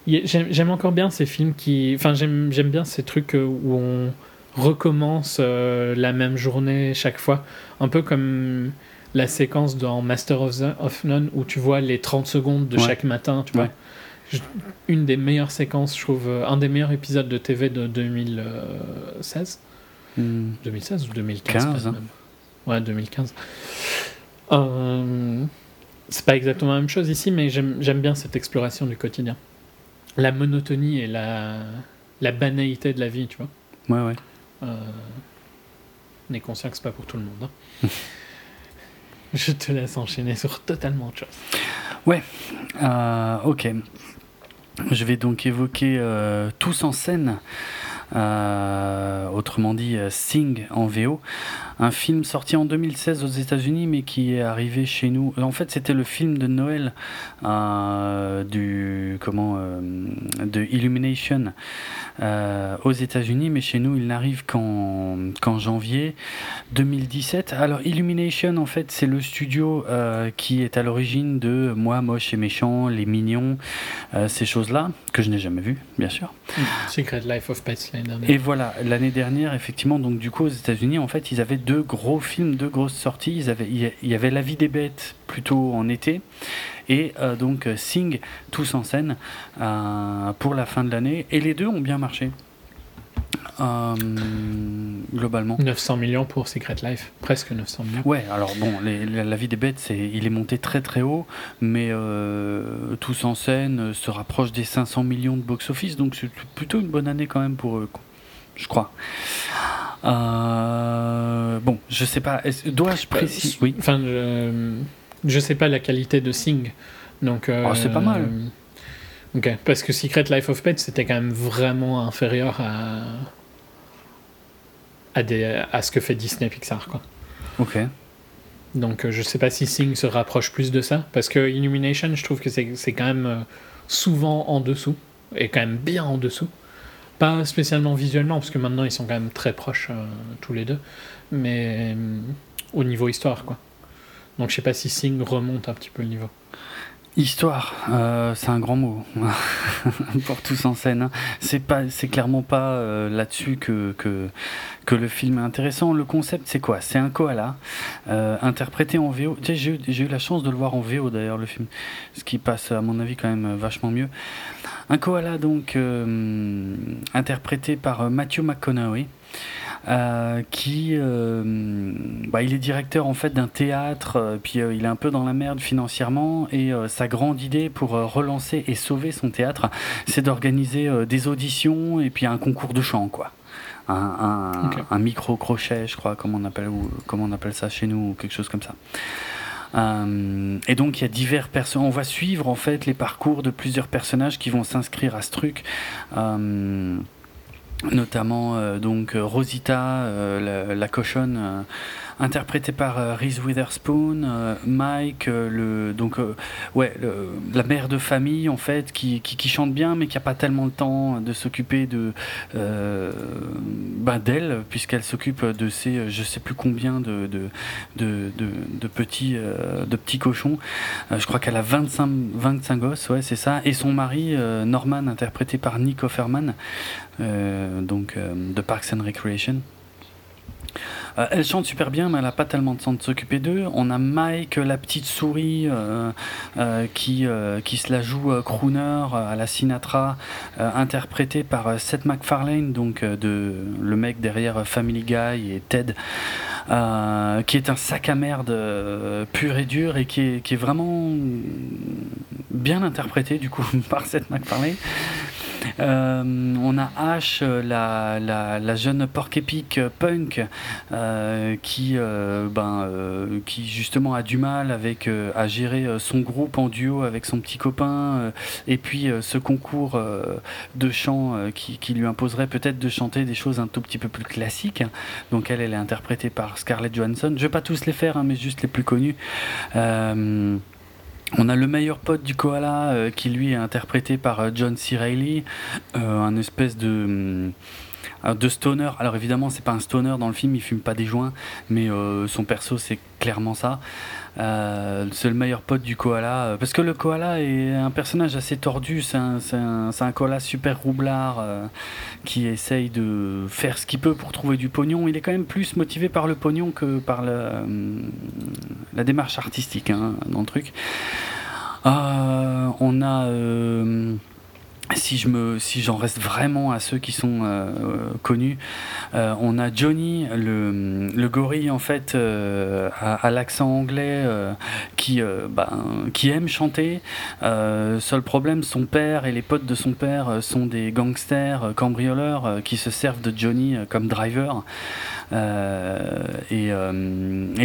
J'aime encore bien ces films qui. Enfin, j'aime bien ces trucs où on recommence la même journée chaque fois. Un peu comme la séquence dans Master of, None où tu vois les 30 secondes de Ouais. chaque matin. Tu Ouais. vois. Je- Une des meilleures séquences, je trouve, euh, un des meilleurs épisodes de TV de 2016. Hmm. 2016 ou 2015 15, peut-être hein. même. Ouais, 2015. Euh, c'est pas exactement la même chose ici, mais j'aime bien cette exploration du quotidien. La monotonie et la, la banalité de la vie, tu vois. Ouais, ouais. Euh, on est conscient que c'est pas pour tout le monde. hein. [laughs] Je te laisse enchaîner sur totalement autre chose. Euh, ok. Je vais donc évoquer euh, Tous en scène, euh, autrement dit euh, Sing en VO, un film sorti en 2016 aux États-Unis mais qui est arrivé chez nous. En fait, c'était le film de Noël euh, du comment euh, de Illumination euh, aux États-Unis, mais chez nous, il n'arrive qu'en qu'en janvier 2017. Alors, Illumination, en fait, c'est le studio euh, qui est à l'origine de Moi, Moche et Méchant, Les Mignons, ces choses-là, que je n'ai jamais vues, bien sûr. Secret Life of Pets l'année dernière. Et voilà, l'année dernière, effectivement, donc du coup, aux États-Unis, en fait, ils avaient deux gros films, deux grosses sorties. Ils avaient, il y avait La vie des bêtes, plutôt en été, et euh, donc Sing, tous en scène, euh, pour la fin de l'année. Et les deux ont bien marché, euh, globalement. 900 millions pour Secret Life, presque 900 millions. Ouais, alors bon, les- la, la vie des bêtes, c'est, il est monté très très haut, mais euh, tous en scène se rapproche des 500 millions de box-office, donc c'est plutôt une bonne année quand même pour eux, je crois. Euh, bon, je sais pas, dois-je préciser? Oui. Enfin, je, je sais pas la qualité de Sing. Donc, euh, Oh, c'est pas mal. Ok, parce que Secret Life of Pets c'était quand même vraiment inférieur à à, des, à ce que fait Disney Pixar quoi. Ok. Donc euh, je sais pas si Sing se rapproche plus de ça parce que Illumination je trouve que c'est quand même euh, souvent en dessous et quand même bien en dessous. Pas spécialement visuellement parce que maintenant ils sont quand même très proches euh, tous les deux, mais euh, au niveau histoire quoi. Donc je sais pas si Sing remonte un petit peu le niveau. Histoire, euh, c'est un grand mot [laughs] pour tous en scène. hein. C'est pas, c'est clairement pas là-dessus que, que que le film est intéressant. Le concept, c'est quoi? C'est un koala interprété en VO. J'ai eu la chance de le voir en VO d'ailleurs le film, ce qui passe à mon avis quand même vachement mieux. Un koala donc euh, interprété par euh, Matthew McConaughey. euh, qui euh, bah, il est directeur en fait d'un théâtre euh, puis euh, il est un peu dans la merde financièrement et sa grande idée pour relancer et sauver son théâtre c'est d'organiser des auditions et puis un concours de chant quoi un, un, Ok. un micro crochet je crois comme on appelle ou comment on appelle ça chez nous ou quelque chose comme ça et donc il y a divers personnes. On va suivre en fait les parcours de plusieurs personnages qui vont s'inscrire à ce truc. Euh, notamment euh, donc euh, Rosita, euh, la cochonne, interprétée par euh, Reese Witherspoon, euh, Mike, euh, donc ouais la mère de famille en fait qui, qui, chante bien mais qui a pas tellement le temps de s'occuper de ben, d'elle puisqu'elle s'occupe de euh, je sais plus combien de de, de, de, petits de petits cochons. Je crois qu'elle a 25 25 gosses ouais c'est ça et son mari Norman interprété par Nick Offerman donc de Parks and Recreation. Euh, elle chante super bien, mais elle n'a pas tellement de temps de s'occuper d'eux. On a Mike, la petite souris, euh, euh, qui, se la joue crooner à la Sinatra, interprétée par Seth MacFarlane, donc le mec derrière Family Guy et Ted. qui est un sac à merde pur et dur et qui est, qui est vraiment bien interprété du coup [laughs] par Seth MacFarlane. Euh, on a Ash, la, la, jeune porc épique punk, euh, qui, euh, ben, qui justement a du mal avec, à gérer son groupe en duo avec son petit copain, et puis ce concours de chant qui, lui imposerait peut-être de chanter des choses un tout petit peu plus classiques. Donc elle, elle est interprétée par Scarlett Johansson. Je vais pas tous les faire, hein, mais juste les plus connus. On a le meilleur pote du koala euh, qui lui est interprété par euh, John C. Reilly, euh, un espèce de de stoner. Alors évidemment, c'est pas un stoner dans le film, il fume pas des joints, mais son perso c'est clairement ça. c'est le meilleur pote du koala, parce que le koala est un personnage assez tordu. C'est un, koala super roublard qui essaye de faire ce qu'il peut pour trouver du pognon. Il est quand même plus motivé par le pognon que par la, démarche artistique hein, dans le truc. Euh, on a euh, si je me si j'en reste vraiment à ceux qui sont euh, connus on a Johnny le, le gorille en fait à, l'accent anglais qui ben, qui aime chanter. Seul problème son père et les potes de son père sont des gangsters cambrioleurs qui se servent de Johnny comme driver. Et,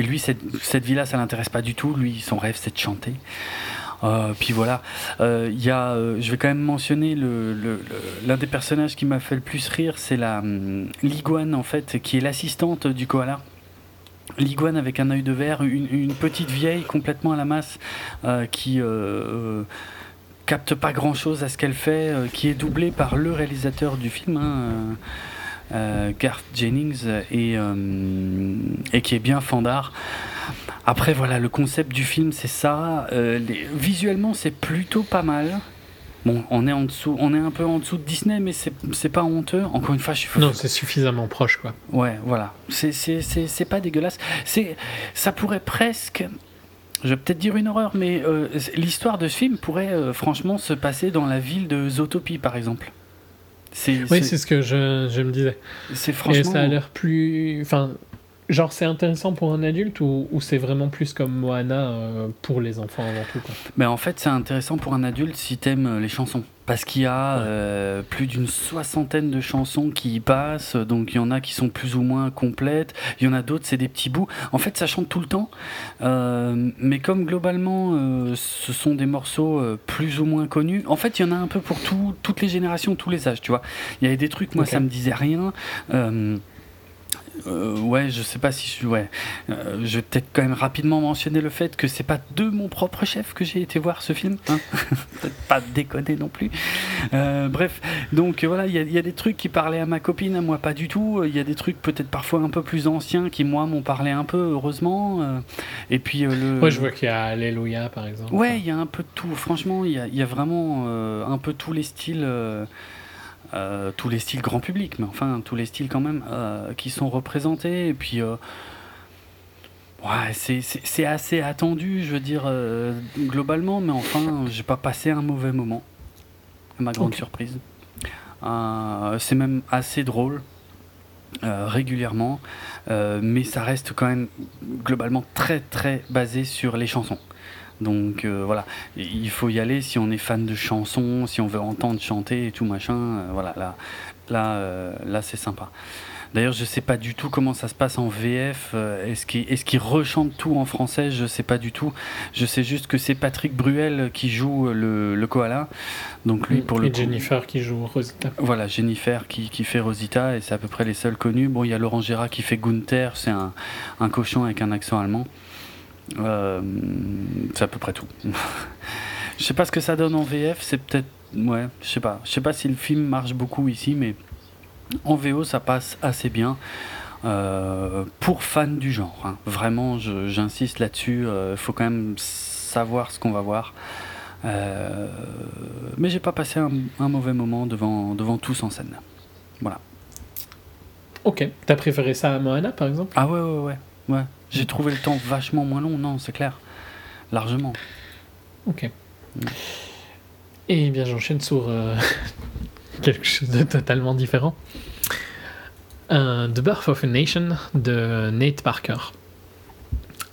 lui cette, cette vie là ça l'intéresse pas du tout. Lui son rêve c'est de chanter. euh, puis voilà, euh, y a, euh, je vais quand même mentionner l'un des personnages qui m'a fait le plus rire, c'est la hum, l'iguane en fait, qui est l'assistante du koala. L'iguane avec un œil de verre, une, petite vieille complètement à la masse qui capte pas grand chose à ce qu'elle fait, qui est doublée par le réalisateur du film. Hein, Garth Jennings et, et, qui est bien fandard. Après, voilà, le concept du film, c'est ça. Euh, visuellement, c'est plutôt pas mal. Bon, on est en dessous, on est un peu en dessous de Disney, mais c'est pas honteux. Encore une fois, je suis. Non, c'est suffisamment proche, quoi. Ouais, voilà. C'est pas dégueulasse. C'est, ça pourrait presque. Je vais peut-être dire une horreur, mais euh, l'histoire de ce film pourrait euh, franchement se passer dans la ville de Zootopie, par exemple. Oui, c'est ce que je, je me disais. C'est franchement. Et ça a l'air plus. Enfin, Genre, c'est intéressant pour un adulte ou, c'est vraiment plus comme Moana euh, pour les enfants avant tout quoi? Mais en fait, c'est intéressant pour un adulte si t'aimes euh, les chansons. Parce qu'il y a euh, plus d'une soixantaine de chansons qui y passent, donc il y en a qui sont plus ou moins complètes, il y en a d'autres, c'est des petits bouts. En fait, ça chante tout le temps, mais comme globalement, ce sont des morceaux plus ou moins connus, en fait, il y en a un peu pour tout, toutes les générations, tous les âges, tu vois. Il y avait des trucs, moi, ça me disait rien. Euh, ouais, je sais pas si je. Ouais. Euh, je vais peut-être quand même rapidement mentionner le fait que c'est pas de mon propre chef que j'ai été voir ce film. Hein [laughs] peut-être pas déconner non plus. Euh, bref, donc voilà, il y, a des trucs qui parlaient à ma copine, à moi pas du tout. Il y a des trucs peut-être parfois un peu plus anciens qui, moi, m'ont parlé un peu, heureusement. et puis le. Ouais, je vois qu'il y a Alléluia par exemple. Ouais, il y a un peu de tout. Franchement, il y, y a, vraiment un peu tous les styles. Euh, tous les styles grand public, mais enfin tous les styles quand même euh, qui sont représentés. Et puis, euh, ouais, c'est assez attendu, je veux dire, globalement, mais enfin, j'ai pas passé un mauvais moment, à ma grande surprise. c'est même assez drôle. régulièrement, mais ça reste quand même globalement très très basé sur les chansons. Donc euh, voilà, il faut y aller si on est fan de chansons, si on veut entendre chanter et tout machin. Euh, voilà, là, là, euh, là c'est sympa. D'ailleurs, je sais pas du tout comment ça se passe en VF. Est-ce qu'il est rechante tout en français? Je sais pas du tout. Je sais juste que c'est Patrick Bruel qui joue le, koala. Donc lui, pour et le Jennifer qui joue Rosita. Voilà, Jennifer qui, qui fait Rosita et c'est à peu près les seuls connus. Bon, il y a Laurent Gérard qui fait Gunther, c'est un, un cochon avec un accent allemand. Euh, c'est à peu près tout. [laughs] je sais pas ce que ça donne en VF, c'est peut-être. Ouais, je sais pas. Je sais pas si le film marche beaucoup ici, mais en VO ça passe assez bien. Euh, pour fans du genre, hein. vraiment, j'insiste là-dessus. Il euh, faut quand même savoir ce qu'on va voir. mais j'ai pas passé un, un, mauvais moment devant, devant tous en scène. Voilà. Ok. T'as préféré ça à Moana, par exemple? Ah ouais, ouais, ouais. ouais. J'ai trouvé le temps vachement moins long, non, c'est clair. Largement. Ok. Et bien, j'enchaîne sur euh, [laughs] quelque chose de totalement différent. The Birth of a Nation de Nate Parker.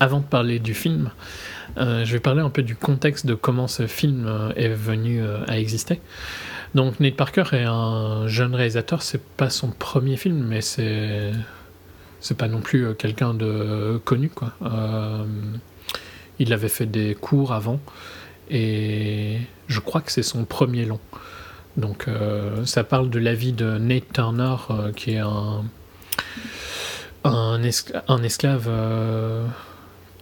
Avant de parler du film, euh, je vais parler un peu du contexte de comment ce film euh, est venu à exister. Donc Nate Parker est un jeune réalisateur, c'est pas son premier film, mais c'est c'est pas non plus euh, quelqu'un de connu quoi. Euh, il avait fait des cours avant et je crois que c'est son premier long. Donc euh, ça parle de la vie de Nate Turner qui est un un, escla- un esclave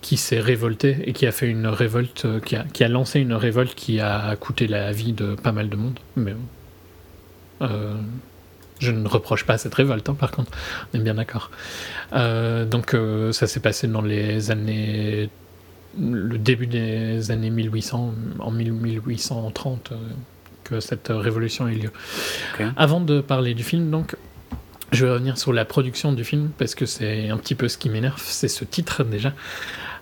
qui s'est révolté et qui a fait une révolte, qui a, qui a lancé une révolte qui a coûté la vie de pas mal de monde. Mais je ne reproche pas cette révolte, hein, par contre, on est bien d'accord. Euh, donc euh, ça s'est passé dans les années, le début des années 1800, en 1830, euh, que cette révolution a eu lieu. Avant de parler du film, donc, je vais revenir sur la production du film parce que c'est un petit peu ce qui m'énerve, c'est ce titre déjà.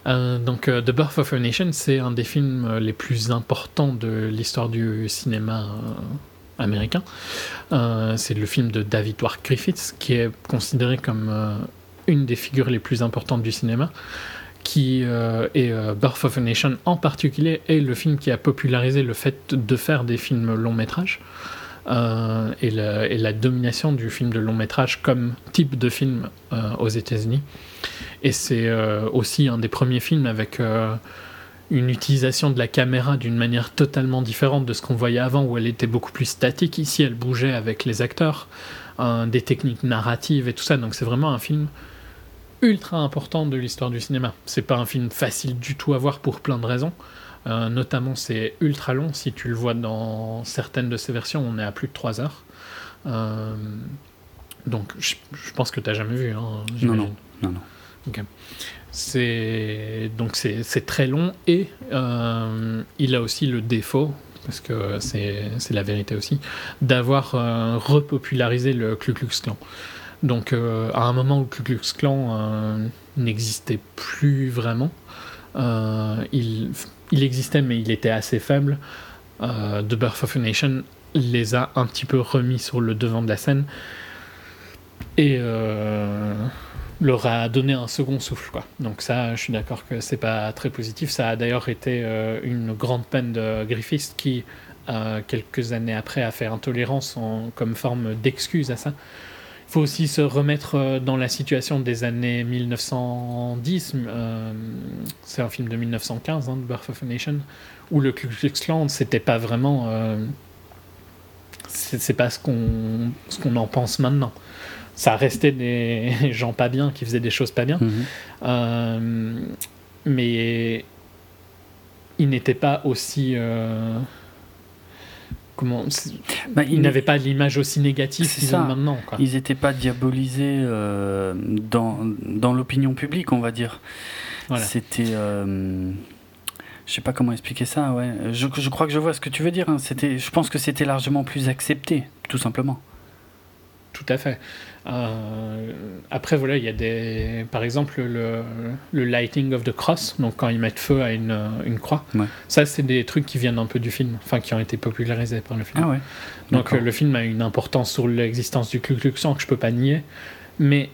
Euh, donc, The Birth of a Nation, c'est un des films les plus importants de l'histoire du cinéma américain. Euh, c'est le film de David Wark Griffiths, qui est considéré comme euh, une des figures les plus importantes du cinéma. Qui et euh, Birth of a Nation en particulier est le film qui a popularisé le fait de faire des films longs métrages euh, et, la, et la domination du film de long métrage comme type de film aux États-Unis. Et c'est aussi un des premiers films avec une utilisation de la caméra d'une manière totalement différente de ce qu'on voyait avant, où elle était beaucoup plus statique. Ici, elle bougeait avec les acteurs, euh, des techniques narratives et tout ça. Donc c'est vraiment un film ultra important de l'histoire du cinéma. C'est pas un film facile du tout à voir pour plein de raisons. Euh, notamment, c'est ultra long. Si tu le vois dans certaines de ces versions, on est à plus de 3 heures. Euh, donc, je, je pense que tu n'as jamais vu. Hein, Non, non, non, non. C'est donc c'est très long et euh, il a aussi le défaut parce que c'est la vérité aussi d'avoir euh, repopularisé le Ku Klux Klan. Donc euh, à un moment où le Ku Klux Klan n'existait plus vraiment, il il existait mais il était assez faible. The Birth of a Nation les a un petit peu remis sur le devant de la scène et leur a donné un second souffle. Quoi. Donc ça, je suis d'accord que c'est pas très positif. Ça a d'ailleurs été euh, une grande peine de Griffith qui, euh, quelques années après, a fait intolérance en, comme forme d'excuse à ça. Il faut aussi se remettre euh, dans la situation des années 1910. euh, c'est un film de 1915, hein, The Birth of a Nation, où le Ku Klux Klan, c'était pas vraiment... c'est pas ce qu'on ce qu'on en pense maintenant. Ça restait des [laughs] gens pas bien qui faisaient des choses pas bien. Mhm. Euh, mais il n'était pas aussi. euh, comment Bah, Il il n'avait pas l'image aussi négative qu'ils ont maintenant. Quoi. Ils n'étaient pas diabolisés euh, dans, dans l'opinion publique, on va dire. Voilà. C'était. euh, je sais pas comment expliquer ça, ouais. Je, je crois que je vois ce que tu veux dire. hein. C'était, je pense que c'était largement plus accepté, tout simplement. Tout à fait. Euh, après, voilà, il y a des. Par exemple, le, le lighting of the cross, donc quand ils mettent feu à une, une croix, Ouais. ça, c'est des trucs qui viennent un peu du film, enfin, qui ont été popularisés par le film. Ah ouais. Donc euh, le film a une importance sur l'existence du Ku Klux Klan que je peux pas nier, mais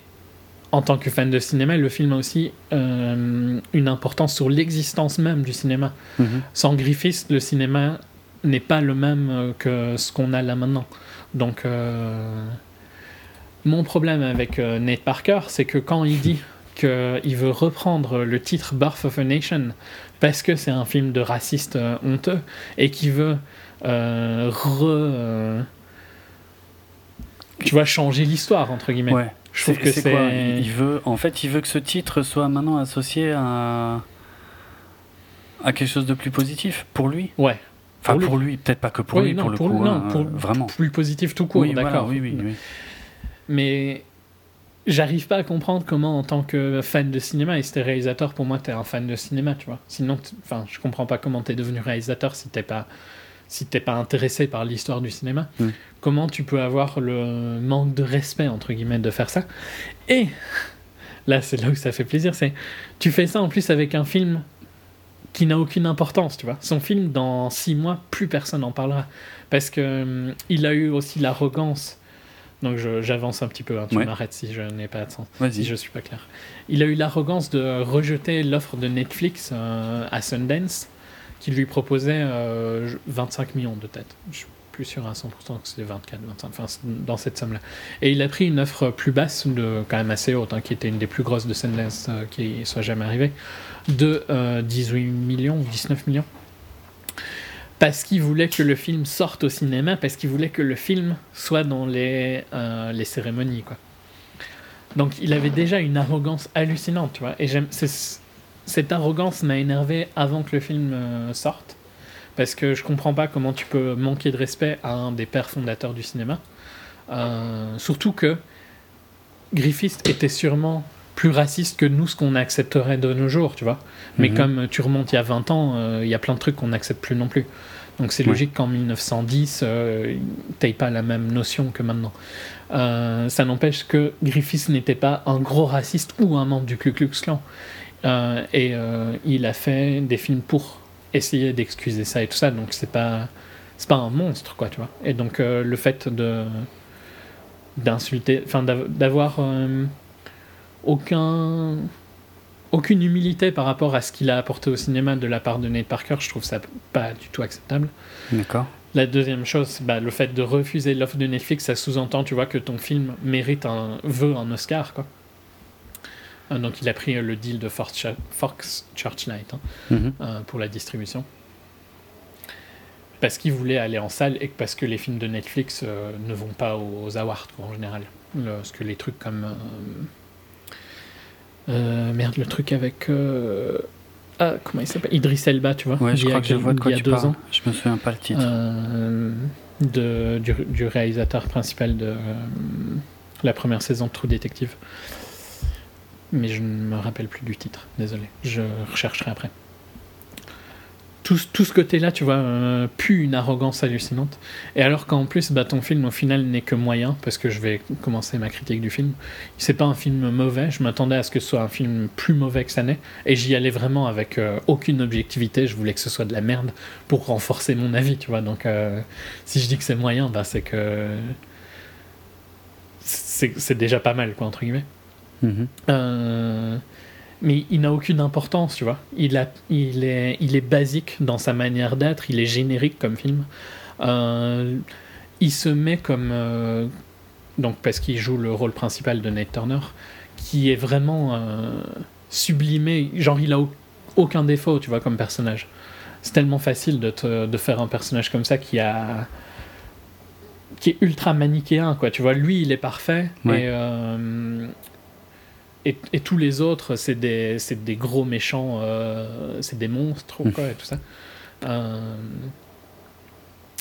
en tant que fan de cinéma, le film a aussi euh, une importance sur l'existence même du cinéma. Mhm. Sans Griffith, le cinéma n'est pas le même euh, que ce qu'on a là maintenant. Donc mon problème avec euh, Nate Parker, c'est que quand il dit qu'il veut reprendre le titre Birth of a Nation parce que c'est un film de raciste euh, honteux et qu'il veut euh, re, tu vois changer l'histoire entre guillemets. Ouais. Je trouve que c'est Il veut, en fait, il veut que ce titre soit maintenant associé à à quelque chose de plus positif pour lui. ouais Enfin, Pour lui. lui, peut-être pas que pour Oui, lui, non, pour le pour coup, lui, non, hein, pour- vraiment. plus positif tout court, oui, voilà, d'accord. oui, oui, oui. Mais j'arrive pas à comprendre comment, en tant que fan de cinéma, et c'était réalisateur, pour moi, t'es un fan de cinéma, tu vois. Sinon, enfin, je comprends pas comment t'es devenu réalisateur si t'es pas, si t'es pas intéressé par l'histoire du cinéma, Mm. comment tu peux avoir le manque de respect, entre guillemets, de faire ça? Et là, c'est là où ça fait plaisir, c'est tu fais ça en plus avec un film qui n'a aucune importance, tu vois. Son film, dans six mois, plus personne n'en parlera. Parce que hum, il a eu aussi l'arrogance. Donc j'avance un petit peu, hein, tu Ouais. m'arrêtes si je n'ai pas de sens, si je suis pas clair. Il a eu l'arrogance de rejeter l'offre de Netflix euh, à Sundance, qui lui proposait euh, 25 millions de têtes. Je suis plus sûr à 100% que c'était 24, 25, enfin dans cette somme-là. Et il a pris une offre plus basse, de, quand même assez haute, hein, qui était une des plus grosses de Sundance euh, qui soit jamais arrivée, de euh, 18 millions ou 19 millions. Parce qu'il voulait que le film sorte au cinéma, parce qu'il voulait que le film soit dans les, euh, cérémonies. Quoi. Donc il avait déjà une arrogance hallucinante, tu vois. Et cette arrogance m'a énervé avant que le film euh, sorte. Parce que je comprends pas comment tu peux manquer de respect à un des pères fondateurs du cinéma. Euh, surtout que Griffith était sûrement plus raciste que nous, ce qu'on accepterait de nos jours, tu vois. Mais Mhm. comme tu remontes il y a 20 ans, euh, il y a plein de trucs qu'on n'accepte plus non plus. Donc c'est Ouais. logique qu'en 1910, euh, t'aies pas la même notion que maintenant. Euh, ça n'empêche que Griffith n'était pas un gros raciste ou un membre du Ku Klux Klan. Euh, et il a fait des films pour essayer d'excuser ça et tout ça. Donc c'est pas c'est pas un monstre quoi, tu vois. Et donc le fait de d'insulter, enfin d'av- d'avoir aucun aucune humilité par rapport à ce qu'il a apporté au cinéma de la part de Nate Parker, je trouve ça pas du tout acceptable. D'accord. La deuxième chose, bah, le fait de refuser l'offre de Netflix, ça sous-entend, tu vois, que ton film mérite un veut un Oscar, quoi. Euh, Donc il a pris euh, le deal de Fox, Ch- Fox Churchlight hein, Mhm. euh, pour la distribution. Parce qu'il voulait aller en salle et parce que les films de Netflix euh, ne vont pas aux, aux awards quoi, en général. Le- parce que les trucs comme... euh, euh, merde, le truc avec... euh, ah, comment il s'appelle? Idriss Elba, tu vois Ouais, je a crois que je vois de quoi a tu deux parles. ans. Je me souviens pas le titre. Euh, de, du, du réalisateur principal de la première saison de True Detective. Mais je ne me rappelle plus du titre, désolé. Je rechercherai après. Tout, tout ce côté-là, tu vois, euh, pue une arrogance hallucinante. Et alors qu'en plus, bah, ton film, au final, n'est que moyen, parce que je vais commencer ma critique du film. C'est pas un film mauvais, je m'attendais à ce que ce soit un film plus mauvais que ça n'est. Et j'y allais vraiment avec euh, aucune objectivité, je voulais que ce soit de la merde pour renforcer mon avis, tu vois. Donc, euh, si je dis que c'est moyen, bah, c'est que. C'est déjà pas mal, quoi, entre guillemets. Mhm. Mais il n'a aucune importance, tu vois. Il, a, il, est, il est basique dans sa manière d'être, il est générique comme film. Euh, il se met comme. euh, donc, parce qu'il joue le rôle principal de Nate Turner, qui est vraiment euh, sublimé. Genre, il a au- aucun défaut, tu vois, comme personnage. C'est tellement facile de, te- de faire un personnage comme ça qui a qui est ultra manichéen quoi tu vois lui il est parfait Ouais. et, euh, et et tous les autres c'est des des gros méchants euh, c'est des monstres ou Mm. quoi et tout ça. Euh,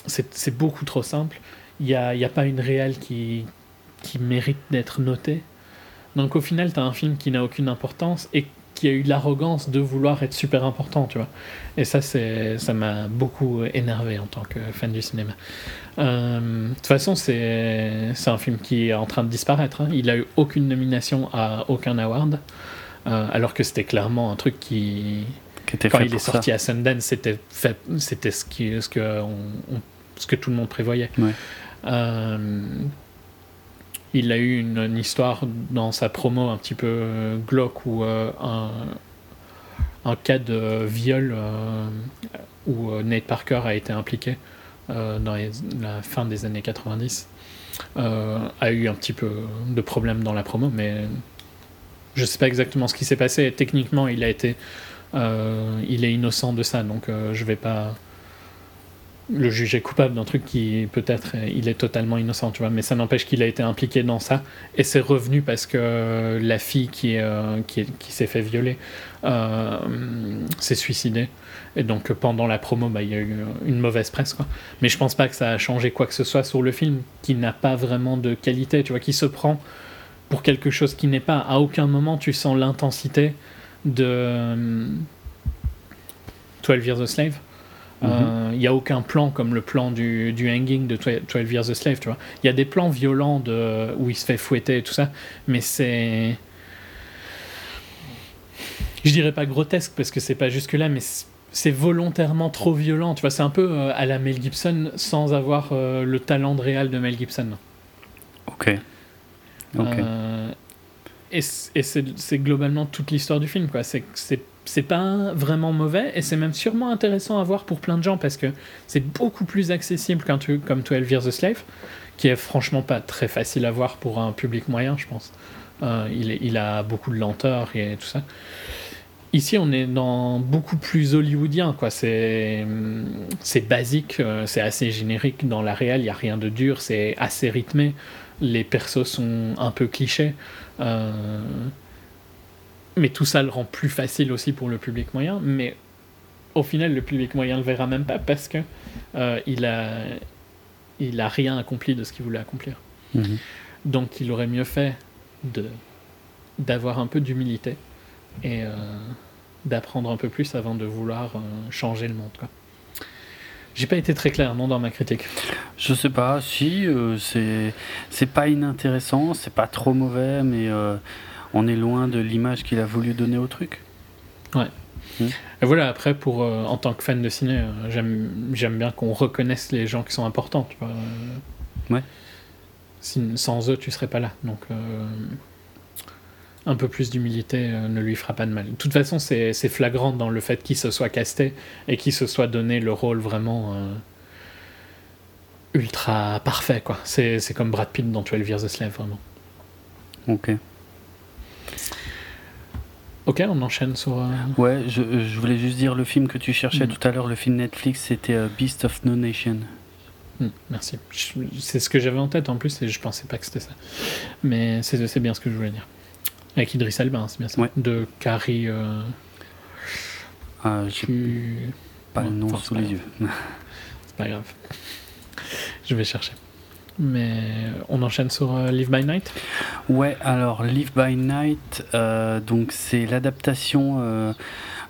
c'est beaucoup trop simple. Il y a y a pas une réelle qui qui mérite d'être notée. Donc au final tu as un film qui n'a aucune importance et qui a eu l'arrogance de vouloir être super important, tu vois. Et ça, c'est, ça m'a beaucoup énervé en tant que fan du cinéma. Euh, de toute façon, c'est, c'est un film qui est en train de disparaître. hein. Il a eu aucune nomination à aucun award, euh, alors que c'était clairement un truc qui, Qui était quand il est ça. sorti à Sundance, c'était, fait, c'était ce, qui, ce, que on- on- ce que tout le monde prévoyait. Ouais. Euh, il a eu une, histoire dans sa promo un petit peu euh, glauque où euh, un, cas de viol euh, où Nate Parker a été impliqué dans la fin des années 90 euh, a eu un petit peu de problème dans la promo mais je sais pas exactement ce qui s'est passé. Techniquement il a été il est innocent de ça donc je vais pas le juger coupable d'un truc qui peut-être euh, il est totalement innocent, tu vois, mais ça n'empêche qu'il a été impliqué dans ça et c'est revenu parce que la fille qui, euh, qui, est- qui s'est fait violer euh, s'est suicidée et donc pendant la promo bah, il y a eu une mauvaise presse quoi. Mais je pense pas que ça a changé quoi que ce soit sur le film qui n'a pas vraiment de qualité, tu vois, qui se prend pour quelque chose qui n'est pas. À aucun moment tu sens l'intensité de euh, 12 Years a Slave Euh, Il n'y a aucun plan comme le plan du, du hanging de 12 Years a Slave, tu vois. Il y a des plans violents de, où il se fait fouetter et tout ça, mais c'est. Je dirais pas grotesque parce que c'est pas jusque-là, mais c'est volontairement trop violent. Tu vois, c'est un peu euh, à la Mel Gibson sans avoir euh, le talent de réal de Mel Gibson. Ok. Ok. Et c'est globalement toute l'histoire du film. quoi. C'est pas vraiment mauvais et c'est même sûrement intéressant à voir pour plein de gens parce que c'est beaucoup plus accessible qu'un truc comme 12 Years a Slave, qui est franchement pas très facile à voir pour un public moyen, je pense. Euh, il, a beaucoup de lenteur et tout ça. Ici, on est dans beaucoup plus hollywoodien, quoi. C'est c'est basique, euh, c'est assez générique dans la réelle. Il y a rien de dur, c'est assez rythmé. Les persos sont un peu clichés, mais tout ça le rend plus facile aussi pour le public moyen. Mais au final, le public moyen le verra même pas parce que euh, il a il a rien accompli de ce qu'il voulait accomplir. Mhm. Donc, il aurait mieux fait de d'avoir un peu d'humilité et euh, d'apprendre un peu plus avant de vouloir euh, changer le monde. Quoi. J'ai pas été très clair, non, dans ma critique. Je sais pas, si, euh, c'est c'est pas inintéressant, c'est pas trop mauvais, mais euh, on est loin de l'image qu'il a voulu donner au truc. Et voilà, après, pour, euh, en tant que fan de ciné, j'aime j'aime bien qu'on reconnaisse les gens qui sont importants. Tu vois. Ouais. Si- sans eux, tu serais pas là. Donc, un peu plus d'humilité euh, ne lui fera pas de mal. De toute façon, c'est flagrant dans le fait qu'il se soit casté et qu'il se soit donné le rôle vraiment euh, ultra parfait. quoi. C'est comme Brad Pitt dans 12 Years a Slave, vraiment. Ok. Ok, on enchaîne sur. euh, Ouais, je, je voulais juste dire le film que tu cherchais Mhm. tout à l'heure, le film Netflix, c'était Beast of No Nation. Hmm, merci. C'est ce que j'avais en tête en plus et je pensais pas que c'était ça. Mais c'est bien ce que je voulais dire. Avec Idriss Elba, hein, c'est bien ça. Ouais. De Carrie. Euh, Ah, J'ai pas le nom enfin, sous les grave. yeux. [laughs] C'est pas grave. Je vais chercher. Mais on enchaîne sur euh, Live by Night? Ouais, alors Live by Night, euh, donc c'est l'adaptation euh,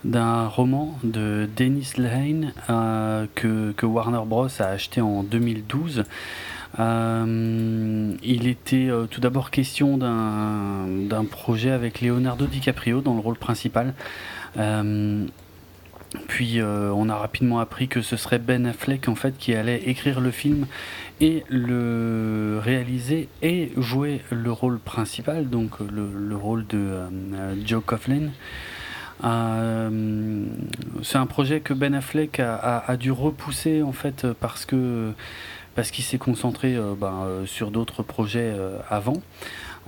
d'un roman de Dennis euh, que, que Warner Bros a acheté en 2012. Euh, il était euh, tout d'abord question d'un projet avec Leonardo DiCaprio dans le rôle principal. Euh, puis on a rapidement appris que ce serait Ben Affleck en fait qui allait écrire le film et le réaliser et jouer le rôle principal, donc le, le rôle de Joe Coughlin. C'est un projet que Ben Affleck a, a- a dû repousser en fait parce que parce qu'il s'est concentré euh, ben, euh, sur d'autres projets euh, avant.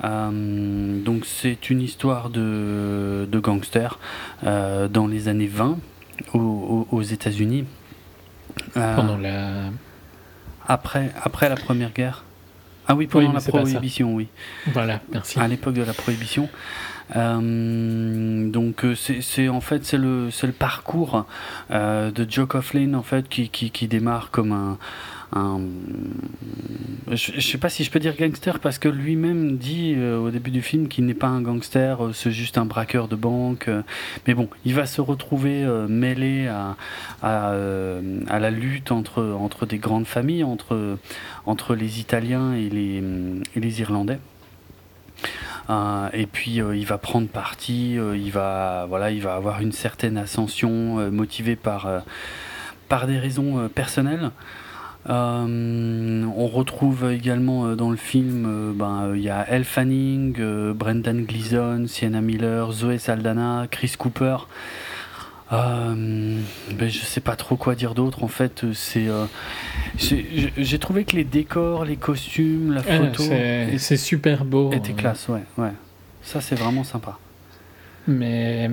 Donc c'est une histoire de, de gangsters dans les années 20 aux, États-Unis. Pendant la. après, après la Première Guerre. Ah oui, pendant Oui, la. Prohibition, oui. Voilà, merci. À l'époque de la Prohibition. Euh, donc c'est en fait c'est le le parcours euh, de Joe Coughlin en fait qui, qui, qui démarre comme un, un je, je sais pas si je peux dire gangster parce que lui-même dit euh, au début du film qu'il n'est pas un gangster euh, c'est juste un braqueur de banque euh, mais bon il va se retrouver euh, mêlé à euh, la lutte entre des grandes familles entre les Italiens et les Irlandais euh, et puis euh, il va prendre parti, euh, il va avoir une certaine ascension euh, motivée par euh, des raisons euh, personnelles. Euh, on retrouve également euh, dans le film, euh, ben, il y a Elle Fanning, Brendan Gleeson, Sienna Miller, Zoé Saldana, Chris Cooper. Euh, ben, je sais pas trop quoi dire d'autre. En fait, c'est, euh, j'ai trouvé que les décors, les costumes, la Ouais, photo c'est c'est super beau. étaient euh, classe. Ouais, ouais. Ça, c'est vraiment sympa. Mais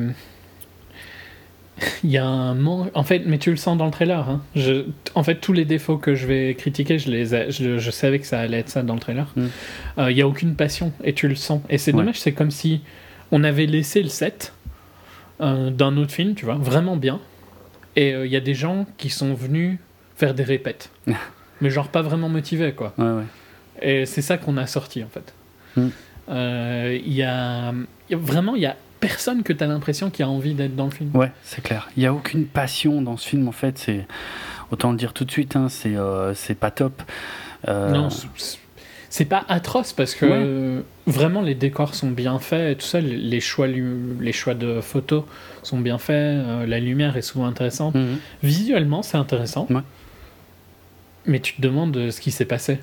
[laughs] il y a un manque. En fait, mais tu le sens dans le trailer. hein. Je... En fait, tous les défauts que je vais critiquer, je les, je, je savais que ça allait être ça dans le trailer. Mm. Euh, Il y a aucune passion et tu le sens. Et c'est Ouais. dommage. C'est comme si on avait laissé le set euh, d'un autre film, tu vois, vraiment bien. Et euh, il y a des gens qui sont venus faire des répètes, [laughs] mais genre pas vraiment motivés, quoi. Ouais, ouais. Et c'est ça qu'on a sorti en fait. Mm. Il y, a, il y a- vraiment il y a personne que tu as l'impression qui a envie d'être dans le film. Ouais, c'est clair. Il n'y a aucune passion dans ce film, en fait. C'est autant le dire tout de suite, hein, c'est euh, c'est pas top. Euh, Non, c'est- pas atroce parce que Ouais. euh, vraiment les décors sont bien faits et tout ça, les- choix, les choix de photos sont bien faits, euh, la lumière est souvent intéressante. mhm. Visuellement, c'est intéressant. Ouais. Mais tu te demandes ce qui s'est passé.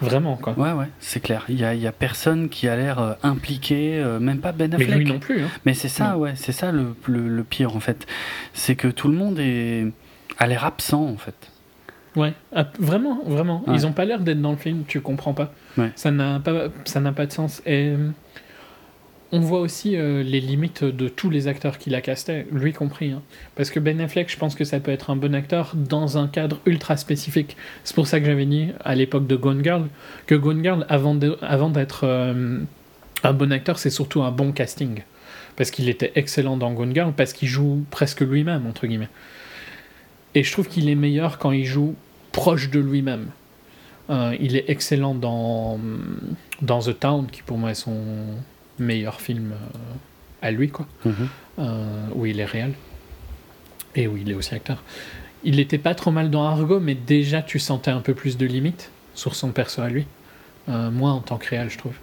Vraiment, quoi. Ouais, ouais, c'est clair. Il y a, y a personne qui a l'air euh, impliqué, euh, même pas Ben Mais Affleck. lui non plus. hein. Mais c'est ça, Non. ouais, c'est ça le, le, le pire en fait. C'est que tout le monde est, a l'air absent en fait. Ouais, ah, vraiment, vraiment. Ouais. Ils ont pas l'air d'être dans le film, tu comprends pas. Ouais. Ça n'a pas, ça n'a pas de sens. Et on voit aussi euh, les limites de tous les acteurs qu'il a castés, lui compris. hein. Parce que Ben Affleck, je pense que ça peut être un bon acteur dans un cadre ultra spécifique. C'est pour ça que j'avais dit à l'époque de Gone Girl que Gone Girl, avant d'être euh, un bon acteur, c'est surtout un bon casting. Parce qu'il était excellent dans Gone Girl, parce qu'il joue presque lui-même, entre guillemets. Et je trouve qu'il est meilleur quand il joue proche de lui-même. Euh, il est excellent dans, dans The Town, qui pour moi est son meilleur film euh, à lui, quoi, euh, où il est réel. Et où il est aussi acteur. Il était pas trop mal dans Argo, mais déjà tu sentais un peu plus de limites sur son perso à lui. Euh, moi en tant que réel, je trouve.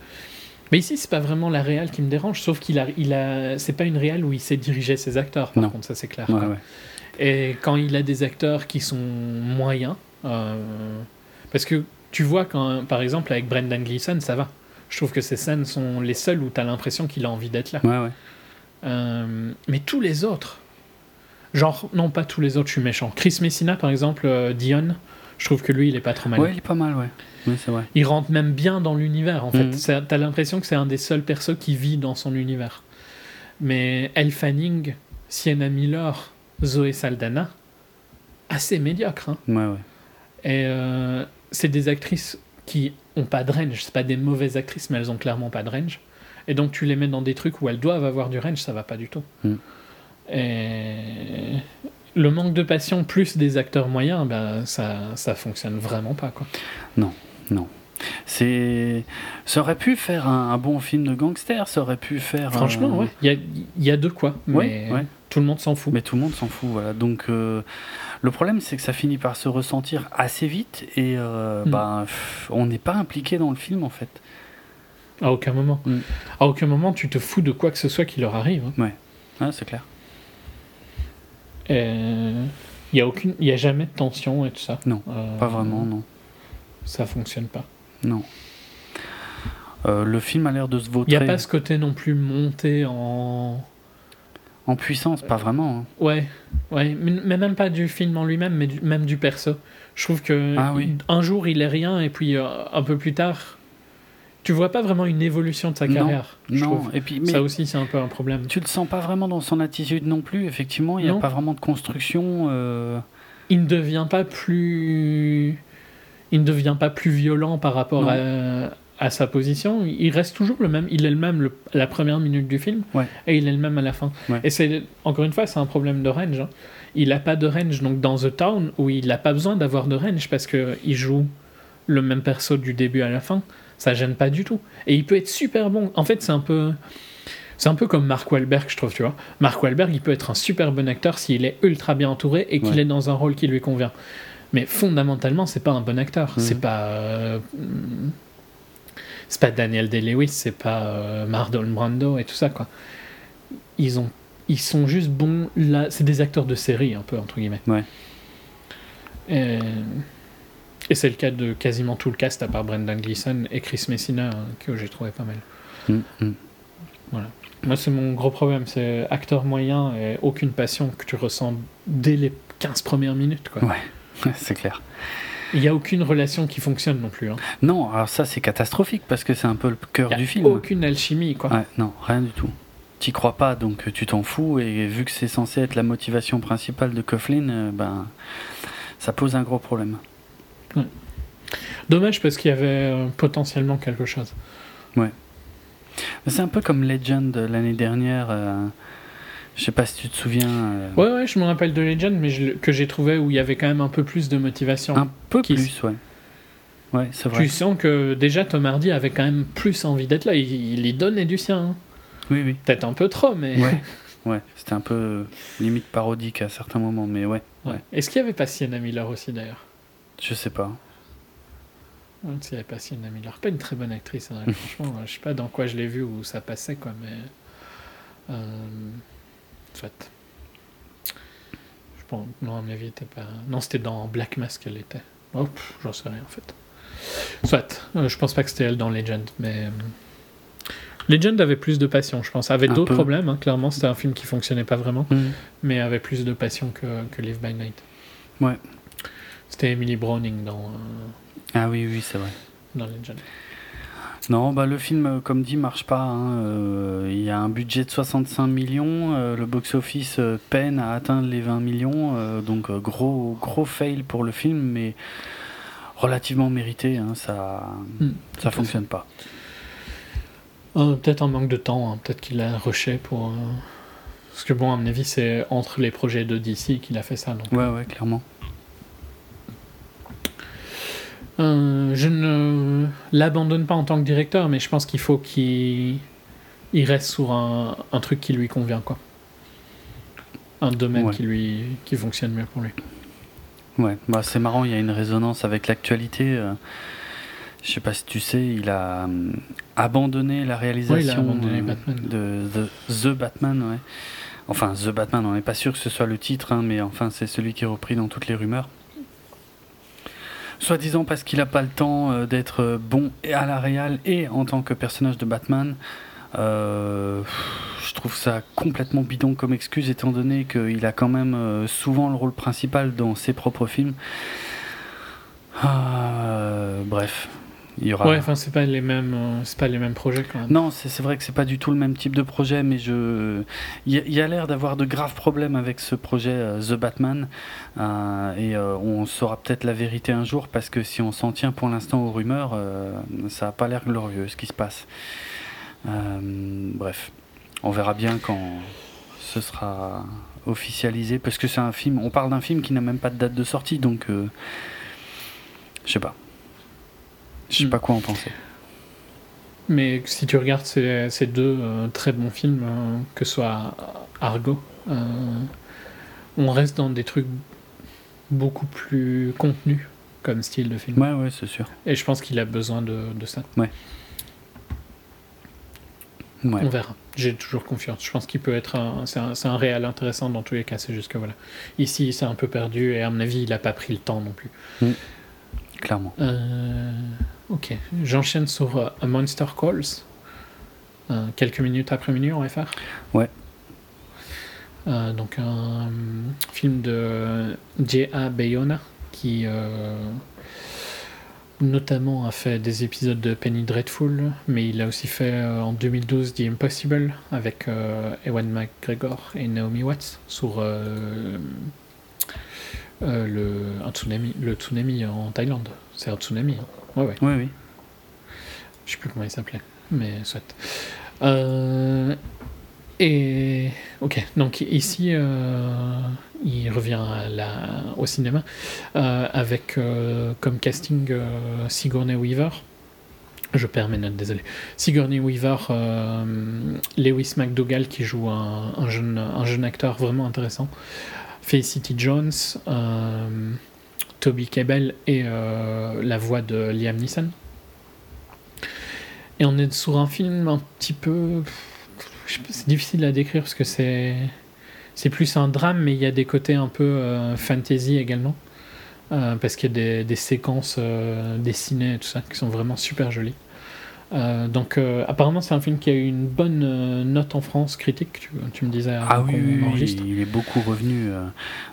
Mais ici, c'est pas vraiment la réal qui me dérange, sauf qu'il a, il a, c'est pas une réal où il sait diriger ses acteurs. Par Non. contre, ça c'est clair. Ouais, quoi. ouais. Et quand il a des acteurs qui sont moyens, euh, parce que tu vois, quand, par exemple, avec Brendan Gleeson, ça va. Je trouve que ces scènes sont les seules où tu as l'impression qu'il a envie d'être là. Ouais, ouais. Euh, mais tous les autres, genre, non, pas tous les autres, je suis méchant. Chris Messina, par exemple, euh, Dion, je trouve que lui, il est pas trop mal. Ouais, il est pas mal, ouais. Oui, c'est vrai. Il rentre même bien dans l'univers, en fait. Mhm. T'as l'impression que c'est un des seuls persos qui vit dans son univers. Mais Elle Fanning, Sienna Miller, Zoé Saldana, assez médiocre. Hein. Ouais, ouais. Et euh, c'est des actrices qui ont pas de range. C'est pas des mauvaises actrices, mais elles ont clairement pas de range. Et donc tu les mets dans des trucs où elles doivent avoir du range, ça va pas du tout. Mm. Et le manque de passion plus des acteurs moyens, ben ça ça fonctionne vraiment pas quoi. C'est, ça aurait pu faire un, un bon film de gangster. Ça aurait pu faire. Franchement, ouais, il y a, il y a de quoi, Ouais, mais ouais. tout le monde s'en fout. Mais tout le monde s'en fout, voilà. Donc euh, le problème, c'est que ça finit par se ressentir assez vite et euh, Mm. bah, pff, on n'est pas impliqué dans le film en fait. À aucun moment. Mm. À aucun moment tu te fous de quoi que ce soit qui leur arrive. hein. Ah, c'est clair. Il y a aucune, il y a jamais de tension et tout ça. Non, Euh, Pas vraiment, non. Ça fonctionne pas. Non. Euh, le film a l'air de se Il n'y a pas ce côté non plus monté en. En puissance, pas vraiment. hein. Ouais, ouais, mais, mais même pas du film en lui-même, mais du- même du perso. Je trouve que Ah oui. un jour il est rien et puis euh, un peu plus tard, tu vois pas vraiment une évolution de sa Non, carrière. je Non, trouve. et puis mais Ça aussi c'est un peu un problème. tu le sens pas vraiment dans son attitude non plus. Effectivement, il n'y a pas vraiment de construction. euh, Il ne devient pas plus, il ne devient pas plus violent par rapport à, à sa position. Il reste toujours le même. Il est le même le- la première minute du film Ouais. et il est le même à la fin. Ouais. Et c'est encore une fois c'est un problème de range. hein. Il n'a pas de range donc dans The Town où il n'a pas besoin d'avoir de range parce que il joue le même perso du début à la fin. Ça gêne pas du tout. Et il peut être super bon. En fait c'est un peu c'est un peu comme Mark Wahlberg, je trouve, tu vois. Mark Wahlberg, il peut être un super bon acteur s'il est ultra bien entouré et qu'il Ouais. est dans un rôle qui lui convient. Mais fondamentalement, c'est pas un bon acteur. Mhm. C'est pas. euh, c'est pas Daniel Day-Lewis, c'est pas euh, Marlon Brando et tout ça, quoi. Ils, ont, ils sont juste bons là. C'est des acteurs de série, un peu, entre guillemets. Ouais. Et, et c'est le cas de quasiment tout le cast, à part Brendan Gleeson et Chris Messina, hein, que j'ai trouvé pas mal. mm, mm. Moi, c'est mon gros problème, c'est acteur moyen et aucune passion que tu ressens dès les 15 premières minutes. Quoi. Ouais. [laughs] c'est clair. Il n'y a aucune relation qui fonctionne non plus. hein. Non, alors ça c'est catastrophique parce que c'est un peu le cœur du film. aucune alchimie. Quoi. Ouais, non, rien du tout. T'y crois pas, donc euh, tu t'en fous, et vu que c'est censé être la motivation principale de Coughlin, euh, ben, ça pose un gros problème. Dommage parce qu'il y avait euh, potentiellement quelque chose. C'est un peu comme Legend l'année dernière, euh, je sais pas si tu te souviens, euh, Ouais, ouais, je me rappelle de Legend, mais je- que j'ai trouvé où il y avait quand même un peu plus de motivation. un peu plus, ouais. Ouais, c'est vrai. Tu sens que déjà Tom Hardy avait quand même plus envie d'être là. Il, il y donnait du sien. hein. Oui, oui. Peut-être un peu trop, mais. Ouais. [laughs] Ouais, c'était un peu limite parodique à certains moments, mais ouais. Ouais. Est-ce qu'il y avait pas Sienna Miller aussi d'ailleurs? Je sais pas. Ouais, n'y avait pas Sienna Miller. Pas une très bonne actrice, hein, [laughs] franchement. Je sais pas dans quoi je l'ai vu où ça passait, quoi, mais. Euh... Soit. Je pense. Non, à mon avis, était pas. Non, c'était dans Black Mask qu'elle était. Oh, pff, j'en sais rien en fait. Soit. Euh, je pense pas que c'était elle dans Legend, mais. euh, Legend avait plus de passion, je pense. Avait d'autres problèmes, hein, clairement. C'était un film qui fonctionnait pas vraiment, Mhm. mais avait plus de passion que, que Live by Night. Ouais. C'était Emily Browning dans, euh, Ah oui, oui, c'est vrai. dans Legend. Non, bah, le film, euh, comme dit, marche pas. hein. Euh, Il y a un budget de 65 millions. euh, le box-office peine à atteindre les 20 millions. euh, donc, gros, gros fail pour le film, mais relativement mérité. hein, ça tout ça fonctionne pas. Peut-être un manque de temps, hein, peut-être qu'il a rushé pour. Parce que, bon, à mon avis, c'est entre les projets de DC qu'il a fait ça. Donc. Ouais, ouais, clairement. Euh, je ne l'abandonne pas en tant que directeur, mais je pense qu'il faut qu'il il reste sur un, un truc qui lui convient, quoi. Un domaine Ouais. qui lui qui fonctionne mieux pour lui. Ouais, bah, c'est marrant, il y a une résonance avec l'actualité. euh, je sais pas si tu sais, il a hum, abandonné la réalisation abandonné euh, Batman. de The, The Batman, ouais. Enfin, The Batman, on n'est pas sûr que ce soit le titre, hein, mais enfin, c'est celui qui est repris dans toutes les rumeurs. Soi-disant parce qu'il n'a pas le temps euh, d'être euh, bon à la réal et en tant que personnage de Batman. Euh, je trouve ça complètement bidon comme excuse étant donné qu'il a quand même souvent le rôle principal dans ses propres films. Ah, bref, il y aura. Ouais, enfin, c'est pas les mêmes, euh, c'est pas les mêmes projets quand même. Non, c'est vrai que c'est pas du tout le même type de projet, mais je, il y, a- l'air d'avoir de graves problèmes avec ce projet euh, The Batman, euh, et euh, on saura peut-être la vérité un jour parce que si on s'en tient pour l'instant aux rumeurs, ça a pas l'air glorieux ce qui se passe. Bref, on verra bien quand ce sera officialisé, parce que c'est un film. On parle d'un film qui n'a même pas de date de sortie, donc je sais pas. Je sais Hmm. pas quoi en penser. Mais si tu regardes ces, ces deux euh, très bons films, euh, que ce soit Argo, euh, on reste dans des trucs beaucoup plus contenus comme style de film. Ouais, ouais, c'est sûr. Et je pense qu'il a besoin de, de ça. Ouais. On verra. J'ai toujours confiance. Je pense qu'il peut être un, c'est un, réel intéressant dans tous les cas. C'est juste que voilà. Ici, c'est un peu perdu et à mon avis, il n'a pas pris le temps non plus. Clairement. Euh, ok. J'enchaîne sur euh, A Monster Calls. Euh, quelques minutes après minuit, on va faire? Ouais. Euh, donc un film de J.A. Bayona qui notamment a fait des épisodes de Penny Dreadful, mais il a aussi fait en 2012 The Impossible avec Ewan McGregor et Naomi Watts sur le, un tsunami, le tsunami en Thaïlande. C'est un tsunami. hein. Ouais, ouais. Oui, oui. Je sais plus comment il s'appelait, mais soit. Euh, et ok, donc ici, euh, il revient à la- au cinéma euh, avec comme casting Sigourney Weaver. Je perds mes notes, désolé. Sigourney Weaver, Lewis McDougall qui joue un, un jeune, un jeune acteur vraiment intéressant, Felicity Jones, Toby Kebbell et euh, la voix de Liam Neeson. Et on est sur un film un petit peu. C'est difficile à décrire parce que c'est. C'est plus un drame, mais il y a des côtés un peu euh, fantasy également. Euh, parce qu'il y a des, séquences dessinées et tout ça qui sont vraiment super jolies. Euh, donc, euh, apparemment, c'est un film qui a eu une bonne euh, note en France critique. Tu, tu me disais Ah oui, il est beaucoup revenu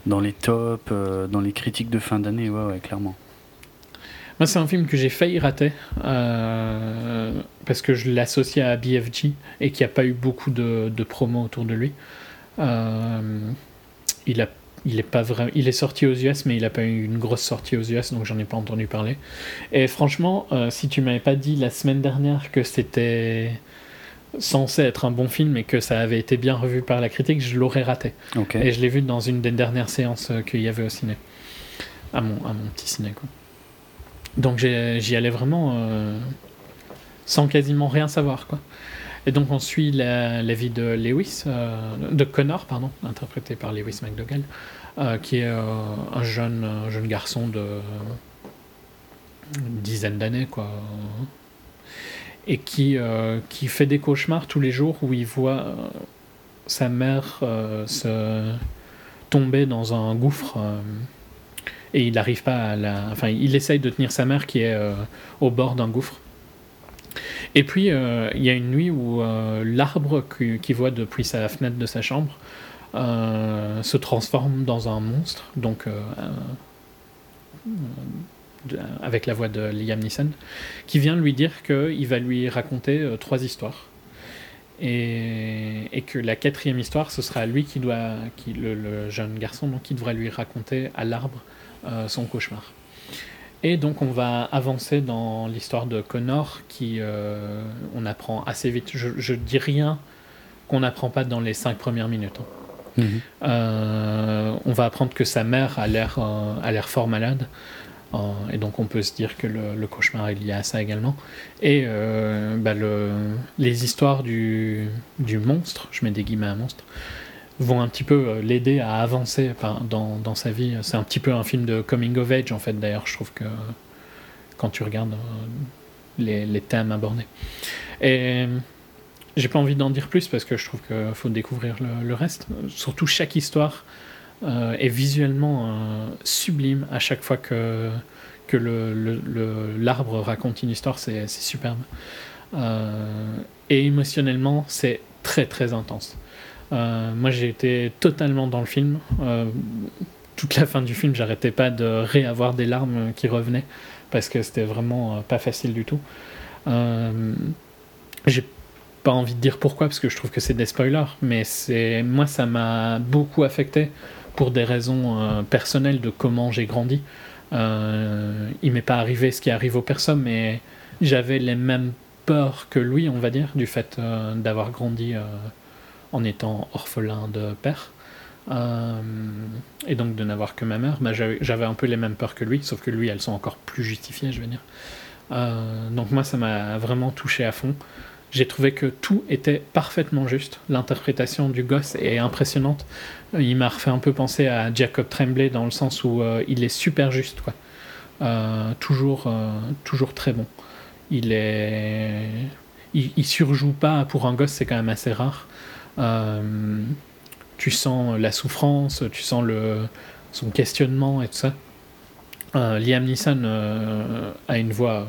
dans les tops, dans les critiques de fin d'année, ouais, ouais, clairement. Moi, c'est un film que j'ai failli rater parce que je l'associais à BFG et qu'il n'y a pas eu beaucoup de, de promos autour de lui. Il, a, il, est pas vrai, il est sorti aux US, mais il n'a pas eu une grosse sortie aux US, donc j'en ai pas entendu parler. Et franchement, euh, si tu m'avais pas dit la semaine dernière que c'était censé être un bon film et que ça avait été bien revu par la critique, je l'aurais raté. Et je l'ai vu dans une des dernières séances euh, qu'il y avait au ciné. À mon, à mon petit ciné, quoi. Donc j'y allais vraiment euh, sans quasiment rien savoir, quoi. Et donc on suit la, vie de Lewis, de Connor, pardon, interprété par Lewis McDougall, qui est un jeune, un jeune garçon de une dizaine d'années, quoi. Et qui, euh, qui fait des cauchemars tous les jours où il voit euh, sa mère euh, se tomber dans un gouffre et il n'arrive pas à la. Enfin, il essaye de tenir sa mère qui est au bord d'un gouffre. Et puis, il y a une nuit où l'arbre qu'il voit depuis sa fenêtre de sa chambre se transforme dans un monstre, donc avec la voix de Liam Neeson, qui vient lui dire qu'il va lui raconter euh, trois histoires. Et, que la quatrième histoire, ce sera lui qui doit, qui, le, jeune garçon, qui devra lui raconter à l'arbre euh, son cauchemar. Et donc on va avancer dans l'histoire de Connor, qui euh, on apprend assez vite. Je, je dis rien qu'on n'apprend pas dans les cinq premières minutes. Hein. Mhm. on va apprendre que sa mère a l'air a l'air fort malade et donc on peut se dire que le, cauchemar est lié à ça également. Et euh, bah, le, les histoires du, du, monstre, je mets des guillemets à monstre, vont un petit peu euh, l'aider à avancer dans, dans, sa vie. C'est un petit peu un film de coming of age en fait d'ailleurs, je trouve que quand tu regardes euh, les, thèmes abordés. Et j'ai pas envie d'en dire plus parce que je trouve qu'il faut découvrir le, reste. Surtout chaque histoire euh, est visuellement euh, sublime à chaque fois que, que l'arbre le, le, raconte une histoire, c'est superbe. Euh, et émotionnellement, c'est très très intense. Moi, j'ai été totalement dans le film. toute la fin du film, j'arrêtais pas de réavoir des larmes qui revenaient parce que c'était vraiment pas facile du tout. j'ai pas envie de dire pourquoi parce que je trouve que c'est des spoilers, mais c'est moi ça m'a beaucoup affecté pour des raisons euh, personnelles de comment j'ai grandi. Euh, il m'est pas arrivé ce qui arrive aux personnes, mais j'avais les mêmes peurs que lui, on va dire, du fait euh, d'avoir grandi en étant orphelin de père. et donc de n'avoir que ma mère, bah, j'avais un peu les mêmes peurs que lui, sauf que lui, elles sont encore plus justifiées, je veux dire. donc moi, ça m'a vraiment touché à fond j'ai trouvé que tout était parfaitement juste. L'interprétation du gosse est impressionnante. Il m'a refait un peu penser à Jacob Tremblay dans le sens où euh, il est super juste, quoi. Euh, toujours, euh, toujours très bon. Il est, il, surjoue pas pour un gosse, c'est quand même assez rare. Tu sens la souffrance, tu sens son questionnement et tout ça. Liam Neeson a une voix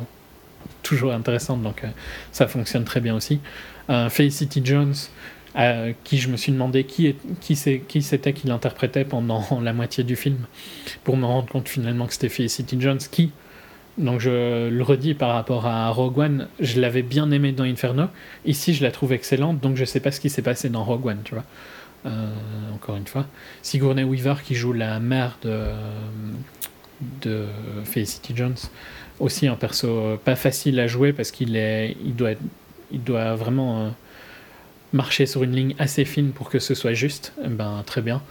toujours intéressante, donc ça fonctionne très bien aussi. Felicity Jones, euh, qui je me suis demandé qui c'était qui l'interprétait pendant [laughs] la moitié du film, pour me rendre compte finalement que c'était Felicity Jones qui, donc je le redis par rapport à Rogue One, je l'avais bien aimé dans Inferno, ici je la trouve excellente, donc je sais pas ce qui s'est passé dans Rogue One, tu vois. Euh, encore une fois. Sigourney Weaver qui joue la mère de, Felicity Jones, aussi un perso pas facile à jouer parce qu'il est, il doit, il doit vraiment... Euh, marcher sur une ligne assez fine pour que ce soit juste, eh ben très bien.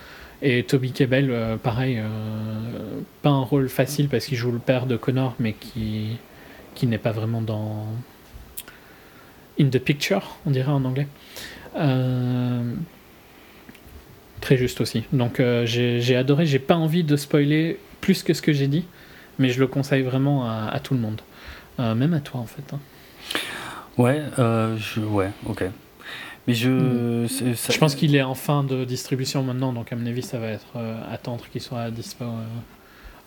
Et Toby Kebbell, euh, pareil, euh, pas un rôle facile parce qu'il joue le père de Connor, mais qui, qui n'est pas vraiment dans. In the picture, on dirait en anglais. Euh, très juste aussi. Donc j'ai adoré, j'ai pas envie de spoiler plus que ce que j'ai dit, mais je le conseille vraiment à, tout le monde. même à toi en fait. Hein. Ouais, ouais, ok. Mais je. Hmm. Je pense qu'il est en fin de distribution maintenant, donc à mon avis, ça va être euh, attendre qu'il soit dispo euh,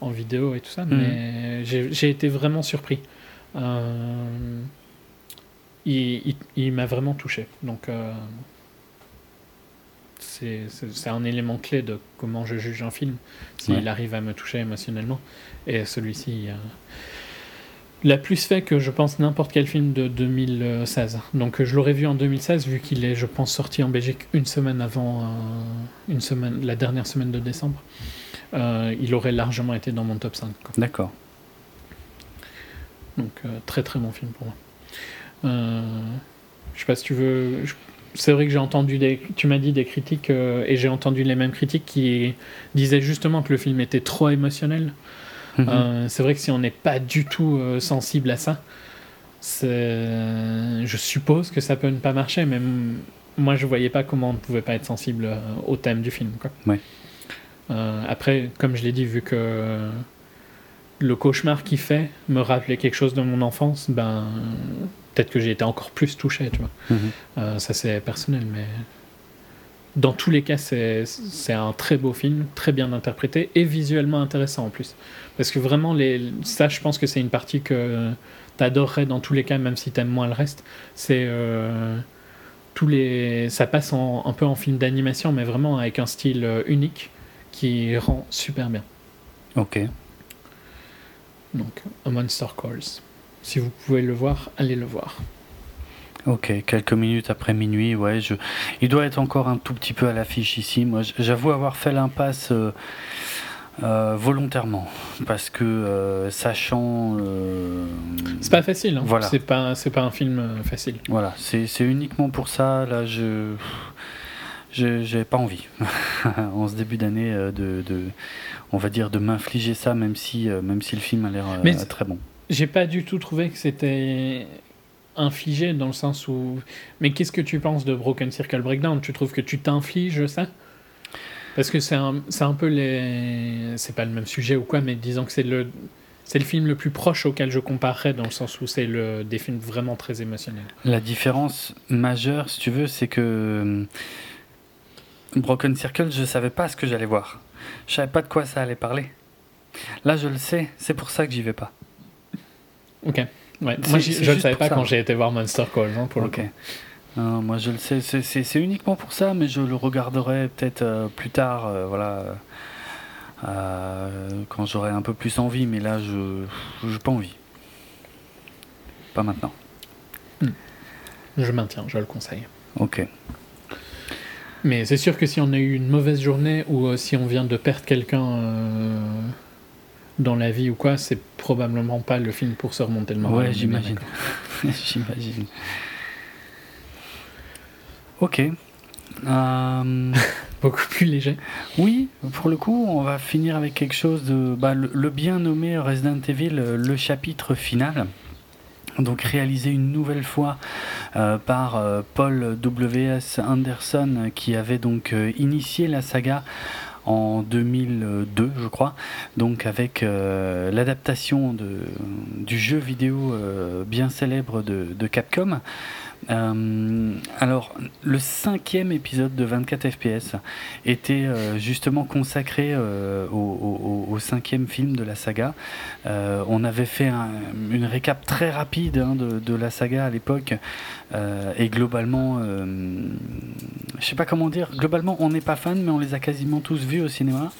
en vidéo et tout ça. Hmm. Mais j'ai été vraiment surpris. Euh, il, il, m'a vraiment touché. Donc. c'est un élément clé de comment je juge un film, s'il arrive à me toucher émotionnellement. Et celui-ci, l'a plus fait que je pense n'importe quel film de 2016. Donc je l'aurais vu en 2016 vu qu'il est, je pense, sorti en Belgique une semaine avant, euh, une semaine, la dernière semaine de décembre. Euh, il aurait largement été dans mon top 5. D'accord. Donc euh, très très bon film pour moi. je sais pas si tu veux. C'est vrai que j'ai entendu des. Tu m'as dit des critiques et j'ai entendu les mêmes critiques qui disaient justement que le film était trop émotionnel. Mhm. Euh, c'est vrai que si on n'est pas du tout euh, sensible à ça, je suppose que ça peut ne pas marcher, mais moi je voyais pas comment on ne pouvait pas être sensible euh, au thème du film. Quoi. Ouais. Après, comme je l'ai dit, vu que le cauchemar qu'il fait me rappelait quelque chose de mon enfance, ben peut-être que j'ai été encore plus touché, tu vois. Mhm. Ça c'est personnel, mais dans tous les cas, c'est un très beau film, très bien interprété et visuellement intéressant en plus. Parce que vraiment, les, ça, je pense que c'est une partie que tu adorerais dans tous les cas, même si tu aimes moins le reste. C'est euh, tous les, ça passe en- un peu en film d'animation, mais vraiment avec un style euh, unique qui rend super bien. Ok. Donc, A Monster Calls. Si vous pouvez le voir, allez le voir. Ok, quelques minutes après minuit, ouais, je... il doit être encore un tout petit peu à l'affiche ici. Moi, j'avoue avoir fait l'impasse euh, euh, volontairement, parce que euh, sachant, C'est pas facile, hein. Voilà. c'est pas, c'est pas un film facile. voilà, c'est uniquement pour ça. Là, je, j'ai pas envie [laughs] en ce début d'année de, de, on va dire, de m'infliger ça, même si, même si le film a l'air très bon. J'ai pas du tout trouvé que c'était infligé dans le sens où. Mais qu'est-ce que tu penses de Broken Circle Breakdown? Tu trouves que tu t'infliges ça? Parce que c'est un, un peu les. C'est pas le même sujet ou quoi, mais disons que c'est le. C'est le film le plus proche auquel je comparerais dans le sens où c'est le, des films vraiment très émotionnels. La différence majeure, si tu veux, c'est que euh, Broken Circle, je savais pas ce que j'allais voir. Je savais pas de quoi ça allait parler. Là, je le sais, c'est pour ça que j'y vais pas. Ok. Ouais. Moi, je ne savais pas ça. quand j'ai été voir Monster Call, hein, pour le Ok. coup. Non, moi, je le sais, c'est- uniquement pour ça, mais je le regarderai peut-être euh, plus tard, euh, voilà, euh, quand j'aurai un peu plus envie. Mais là, je n'ai pas envie. Pas maintenant. Je maintiens, je le conseille. Ok. Mais c'est sûr que si on a eu une mauvaise journée ou si on vient de perdre quelqu'un dans la vie ou quoi, c'est probablement pas le film pour se remonter le moral. Ouais, j'imagine. [laughs] J'imagine. Ok. Euh, [laughs] Beaucoup plus léger. oui, pour le coup, on va finir avec quelque chose de. bah, le, le bien nommé Resident Evil, euh, le chapitre final. Donc réalisé une nouvelle fois euh, par euh, Paul W.S. Anderson qui avait donc initié la saga en 2002 je crois. Donc avec euh, l'adaptation du jeu vidéo euh, bien célèbre de Capcom Euh, alors le cinquième épisode de 24 FPS était euh, justement consacré euh, au, cinquième film de la saga. On avait fait un- une récap très rapide hein, de, la saga à l'époque. Et globalement, je sais pas comment dire, globalement on n'est pas fan mais on les a quasiment tous vus au cinéma.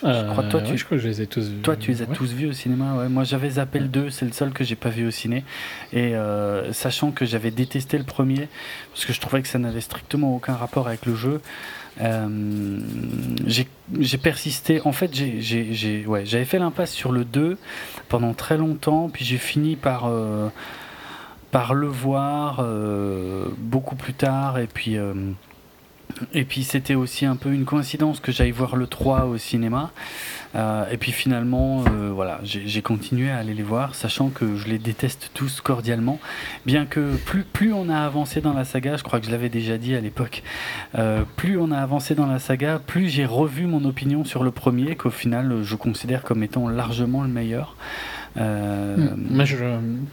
Crois que toi, Euh, tu- ouais, je crois que je les ai tous vus. Toi tu les as Ouais. tous vus au cinéma, ouais. moi j'avais zappé le 2, c'est le seul que j'ai pas vu au ciné et euh, sachant que j'avais détesté le premier parce que je trouvais que ça n'avait strictement aucun rapport avec le jeu. euh, j'ai persisté. En fait, ouais, j'avais fait l'impasse sur le 2 pendant très longtemps, puis j'ai fini par, par le voir euh, beaucoup plus tard, et puis, euh, et puis c'était aussi un peu une coïncidence que j'aille voir le 3 au cinéma. Euh, et puis finalement, euh, voilà, j'ai continué à aller les voir, sachant que je les déteste tous cordialement. Bien que plus, plus on a avancé dans la saga, je crois que je l'avais déjà dit à l'époque, euh, plus on a avancé dans la saga, plus j'ai revu mon opinion sur le premier, qu'au final je considère comme étant largement le meilleur. Euh, Hmm. Moi, je,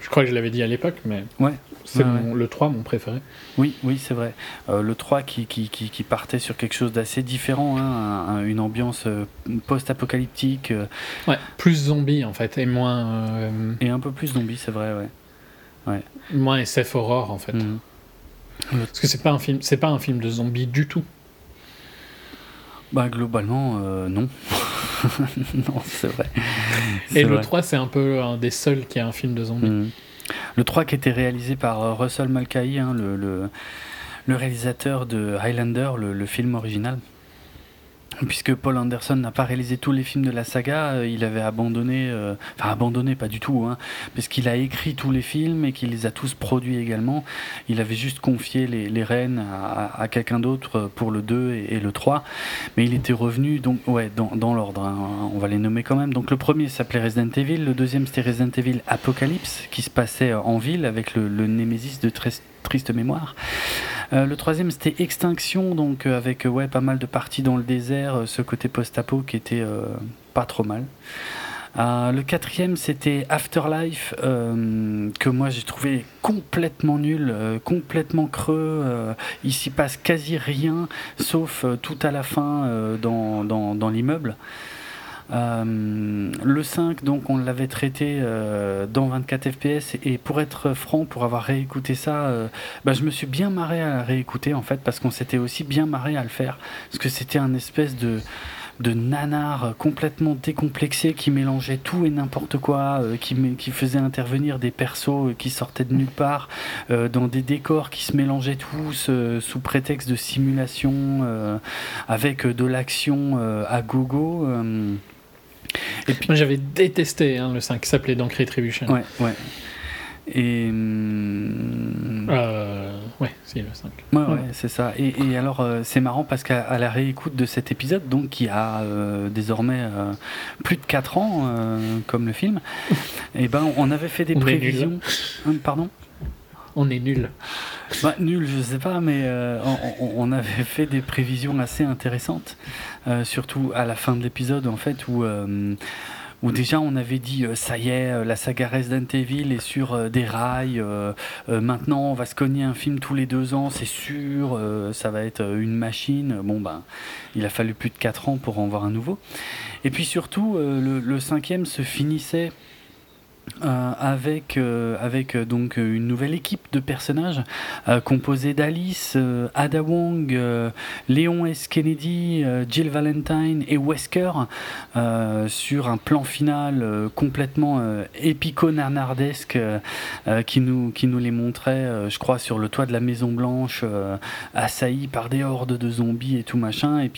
je crois que je l'avais dit à l'époque, mais Ouais, c'est ouais, le 3, mon préféré. Oui, oui, c'est vrai. Euh, le 3 qui, qui, qui, qui partait sur quelque chose d'assez différent, hein, un- un- une ambiance euh, post-apocalyptique euh, Ouais, plus zombie en fait, et moins, euh, et un peu plus zombie, c'est vrai, ouais. moins SF horror en fait. Mhm. Parce que c'est pas un film, c'est pas un film de zombies du tout. Bah globalement, euh, non. [laughs] non, c'est vrai. Et le vrai. 3, c'est un peu un des seuls qui a un film de zombies. Mhm. Le 3 qui était réalisé par euh, Russell Mulcahy, hein, le, le, le réalisateur de Highlander, le, le film original. Puisque Paul Anderson n'a pas réalisé tous les films de la saga, euh, il avait abandonné, euh, enfin abandonné pas du tout, hein, parce qu'il a écrit tous les films et qu'il les a tous produits également. Il avait juste confié les, les rênes à, quelqu'un d'autre pour le 2 et, le 3, mais il était revenu donc ouais dans, l'ordre. Hein, on va les nommer quand même. Donc le premier s'appelait Resident Evil, le deuxième c'était Resident Evil Apocalypse, qui se passait en ville avec le, le Némésis de triste mémoire. Euh, le troisième, c'était Extinction, donc euh, avec euh, ouais, pas mal de parties dans le désert, ce côté post-apo qui était pas trop mal. le quatrième, c'était Afterlife, que moi j'ai trouvé complètement nul, complètement creux. il s'y passe quasi rien, sauf tout à la fin dans, dans, dans l'immeuble. Euh, le 5, donc, on l'avait traité euh, dans 24 FPS. Et pour être franc, pour avoir réécouté ça, euh, bah, je me suis bien marré à réécouter en fait, parce qu'on s'était aussi bien marré à le faire. Parce que c'était un espèce de nanar complètement décomplexé qui mélangeait tout et n'importe quoi, qui faisait intervenir des persos qui sortaient de nulle part, dans des décors qui se mélangeaient tous sous prétexte de simulation, avec de l'action à gogo. Moi j'avais détesté hein, le 5 qui s'appelait donc Retribution. Ouais, ouais. Et. Hum, euh, ouais, c'est le 5. Ouais, ouais, c'est ça. Et, et alors, euh, c'est marrant parce qu'à la réécoute de cet épisode, donc qui a euh, désormais plus de 4 ans, comme le film, et [laughs] eh ben, on avait fait des prévisions. Hum, pardon? On est nul. Bah, nul, je sais pas, mais on, avait fait des prévisions assez intéressantes. Euh, surtout à la fin de l'épisode en fait où euh, déjà on avait dit euh, ça y est, la saga Resident est sur des rails, maintenant on va se cogner un film tous les deux ans, c'est sûr, ça va être une machine. Bon ben, il a fallu plus de 4 ans pour en voir un nouveau. Et puis surtout, le, cinquième se finissait euh, avec euh, euh, donc une nouvelle équipe de personnages composée d'Alice, Ada Wong, Léon S. Kennedy, Jill Valentine et Wesker sur un plan final complètement épico-narnardesque qui nous les montrait, je crois, sur le toit de la Maison Blanche, assailli par des hordes de zombies et tout machin, et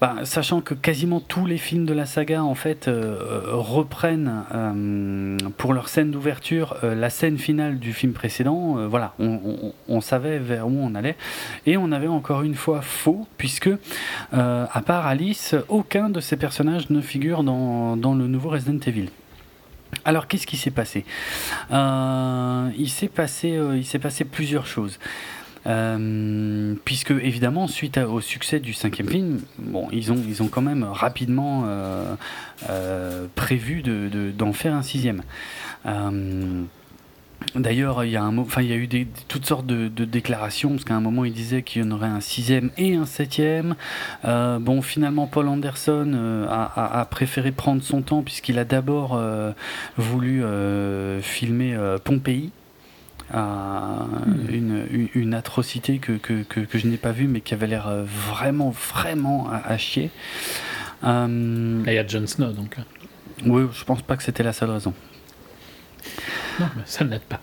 bah, sachant que quasiment tous les films de la saga en fait euh, euh, reprennent euh, pour leur scène d'ouverture la scène finale du film précédent, voilà, on, savait vers où on allait et on avait encore une fois faux puisque à part Alice, aucun de ces personnages ne figure dans, le nouveau Resident Evil. Alors qu'est-ce qui s'est passé, il s'est passé plusieurs choses. Euh, puisque évidemment, suite au succès du cinquième film, ils ont, ils ont quand même rapidement euh, euh, prévu d'en de, d'en faire un sixième. D'ailleurs, il y a eu toutes sortes de, déclarations parce qu'à un moment, il disait qu'il y en aurait un sixième et un septième. bon, finalement, Paul Anderson a, préféré prendre son temps puisqu'il a d'abord voulu filmer Pompéi. Hmm. une, atrocité que, que, que, je n'ai pas vue, mais qui avait l'air euh, vraiment, vraiment à, chier. Euh, il y a Jon Snow, donc. Oui, je pense pas que c'était la seule raison. Non, mais ça n'aide pas.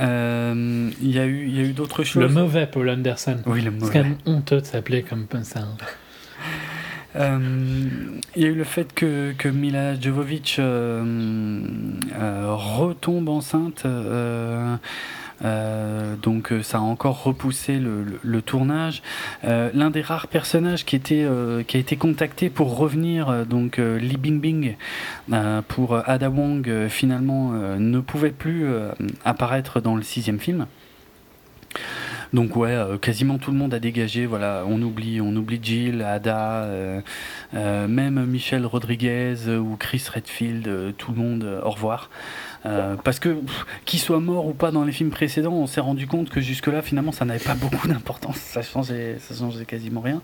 Euh, il y a eu, eu d'autres choses. Le mauvais Paul Anderson. Oui, le mauvais. C'est quand même honteux de s'appeler comme ça. Il y a eu le fait que, que Mila Jovovich retombe enceinte. Euh, donc euh, ça a encore repoussé le, tournage. Euh, l'un des rares personnages qui, était, qui a été contacté pour revenir, donc Li Bingbing, pour Ada Wong, finalement ne pouvait plus apparaître dans le sixième film. Donc ouais, quasiment tout le monde a dégagé. Voilà, on oublie, on oublie Jill, Ada, même Michel Rodriguez ou Chris Redfield, tout le monde. au revoir. Euh, parce que qu'il soit mort ou pas dans les films précédents, on s'est rendu compte que jusque-là, finalement, ça n'avait pas [laughs] beaucoup d'importance. Ça changeait, ça changeait quasiment rien.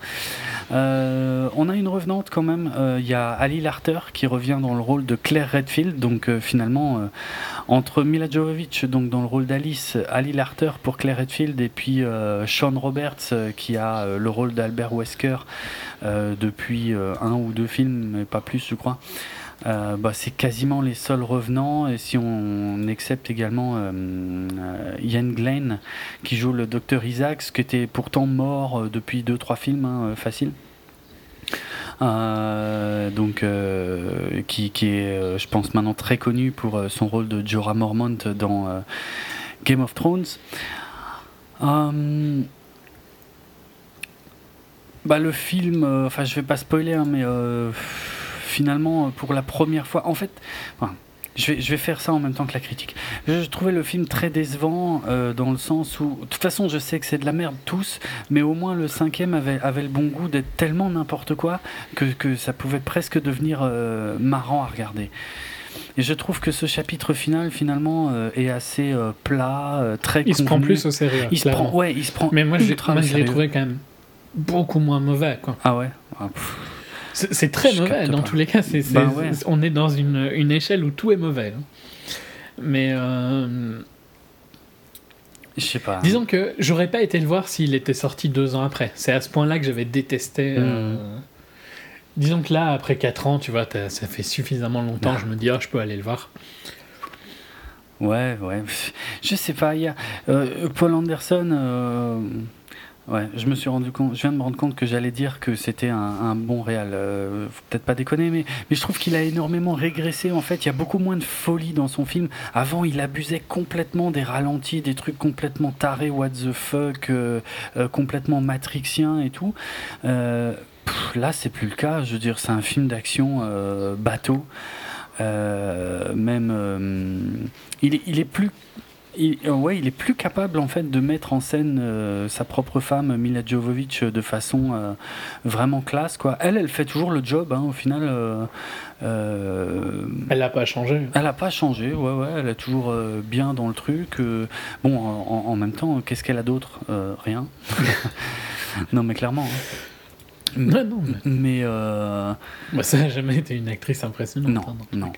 Euh, on a une revenante quand même. Euh, il y a Ali Larter qui revient dans le rôle de Claire Redfield. Donc finalement, entre Mila Jovovich donc dans le rôle d'Alice, Ali Larter pour Claire Redfield et puis Sean Roberts qui a le rôle d'Albert Wesker depuis un ou deux films, mais pas plus, je crois. Euh, bah, c'est quasiment les seuls revenants. Et si on accepte également euh, euh, Ian Glenn, qui joue le docteur Isaacs, qui était pourtant mort depuis 2-3 films, hein, facile. donc, qui, qui, est, je pense, maintenant très connu pour son rôle de Jorah Mormont dans Game of Thrones. bah, le film, enfin, je vais pas spoiler, hein, mais finalement, pour la première fois, en fait, je vais, je vais, faire ça en même temps que la critique. Je, trouvais le film très décevant euh, dans le sens où, de toute façon, je sais que c'est de la merde tous, mais au moins le cinquième avait, avait le bon goût d'être tellement n'importe quoi que, que, ça pouvait presque devenir euh, marrant à regarder. Et je trouve que ce chapitre final, finalement, euh, est assez plat, très. Il se prend plus au sérieux. Il se prend, ouais, il se prend. Mais moi, je l'ai trouvé quand même beaucoup moins mauvais, quoi. Ah ouais? Ah, c'est très mauvais dans tous les cas. Ben on est dans une, une, échelle où tout est mauvais. Hein. Mais. Euh, je sais pas. Disons que j'aurais pas été le voir s'il était sorti deux ans après. C'est à ce point-là que j'avais détesté. Euh, hmm. Disons que là, après 4 ans, tu vois, ça fait suffisamment longtemps, je me dis, oh, je peux aller le voir. Ouais, ouais. [laughs] Je sais pas, il y a. Euh, Paul Anderson Ouais, je me suis rendu je viens de me rendre compte que j'allais dire que c'était un, bon réal. Euh, peut-être pas déconner, mais, mais je trouve qu'il a énormément régressé. En fait, il y a beaucoup moins de folie dans son film. Avant, il abusait complètement des ralentis, des trucs complètement tarés, what the fuck, euh, euh, complètement matrixiens et tout. là, c'est plus le cas. Je veux dire, c'est un film d'action bateau. même, il est, il est plus il, euh, ouais, il est plus capable en fait de mettre en scène euh, sa propre femme Mila Jovovich de façon euh, vraiment classe quoi. Elle, elle fait toujours le job hein, au final. elle n'a pas changé. Elle n'a pas changé, ouais ouais. Elle est toujours bien dans le truc. bon, en, même temps, qu'est-ce qu'elle a d'autre Rien. [laughs] non mais clairement. Hein. non, mais, bah, ça n'a jamais été une actrice impressionnante. Non, hein, non.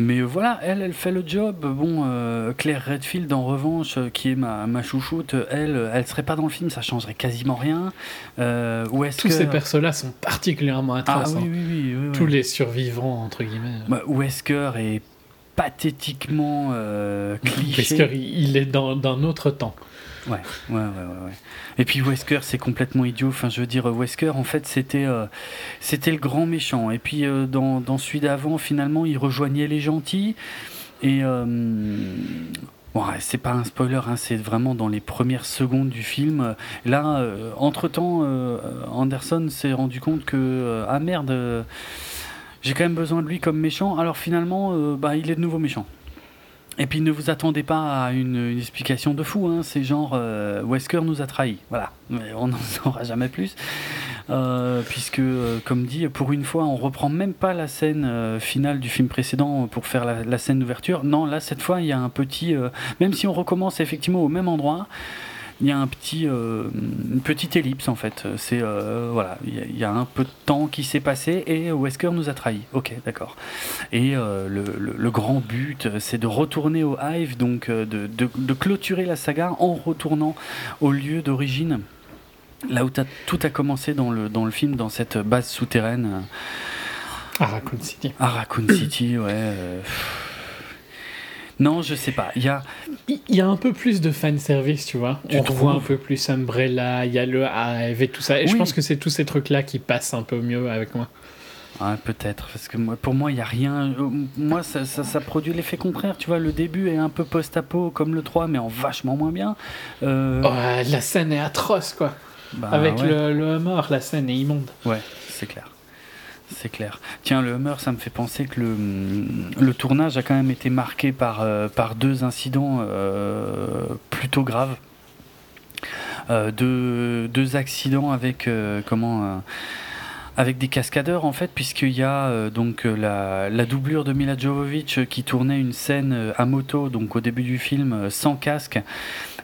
Mais voilà, elle, elle fait le job. Bon, euh, Claire Redfield, en revanche, euh, qui est ma, ma chouchoute, elle, elle serait pas dans le film, ça changerait quasiment rien. Euh, Tous ces persos-là sont particulièrement ah atroces. Ah, oui, oui, oui, Tous les survivants, entre guillemets. Bah, Wesker est pathétiquement cliché. Wesker, il est dans d'un autre temps. Ouais, ouais, ouais, ouais. Et puis Wesker, c'est complètement idiot. Enfin, je veux dire, Wesker, en fait, c'était euh, le grand méchant. Et puis euh, dans, dans celui d'avant, finalement, il rejoignait les gentils. Et euh, bon, c'est pas un spoiler, hein, c'est vraiment dans les premières secondes du film. Là, entre temps, Anderson s'est rendu compte que ah merde, j'ai quand même besoin de lui comme méchant. Alors finalement, bah, il est de nouveau méchant. Et puis ne vous attendez pas à une, explication de fou, hein. c'est genre euh, Wesker nous a trahis, voilà, mais on n'en [laughs] saura jamais plus, euh, puisque euh, comme dit, pour une fois on reprend même pas la scène finale du film précédent pour faire la scène d'ouverture, non là cette fois il y a un petit, même si on recommence effectivement au même endroit, il y a un petit, euh, une petite ellipse en fait. C'est euh, voilà, il y, a un peu de temps qui s'est passé et Wesker nous a trahis. Ok, d'accord. Et euh, le, le, grand but, c'est de retourner au Hive, donc de, de, de, clôturer la saga en retournant au lieu d'origine, là où tout a commencé dans le, dans le film, dans cette base souterraine. À Raccoon City. À Raccoon City, ouais. Non, je sais pas. Il y a, il y a un peu plus de fan service, tu vois. Tu On un peu plus Umbrella, il y a le Hive et tout ça. Et je pense que c'est tous ces trucs-là qui passent un peu mieux avec moi. Ouais, peut-être, parce que moi, pour moi, il n'y a rien. Moi, ça, ça, produit l'effet contraire. Tu vois, le début est un peu post-apo comme le 3, mais en vachement moins bien. Euh... la scène est atroce, quoi. Bah, avec le, le Hummer, la scène est immonde. Ouais, c'est clair. C'est clair. Tiens, le Hummer, ça me fait penser que le, tournage a quand même été marqué par, euh, deux incidents euh, plutôt graves. Euh, deux, deux, accidents avec comment avec des cascadeurs en fait puisqu'il y a donc la, la, doublure de Mila Jovovich qui tournait une scène à moto donc au début du film sans casque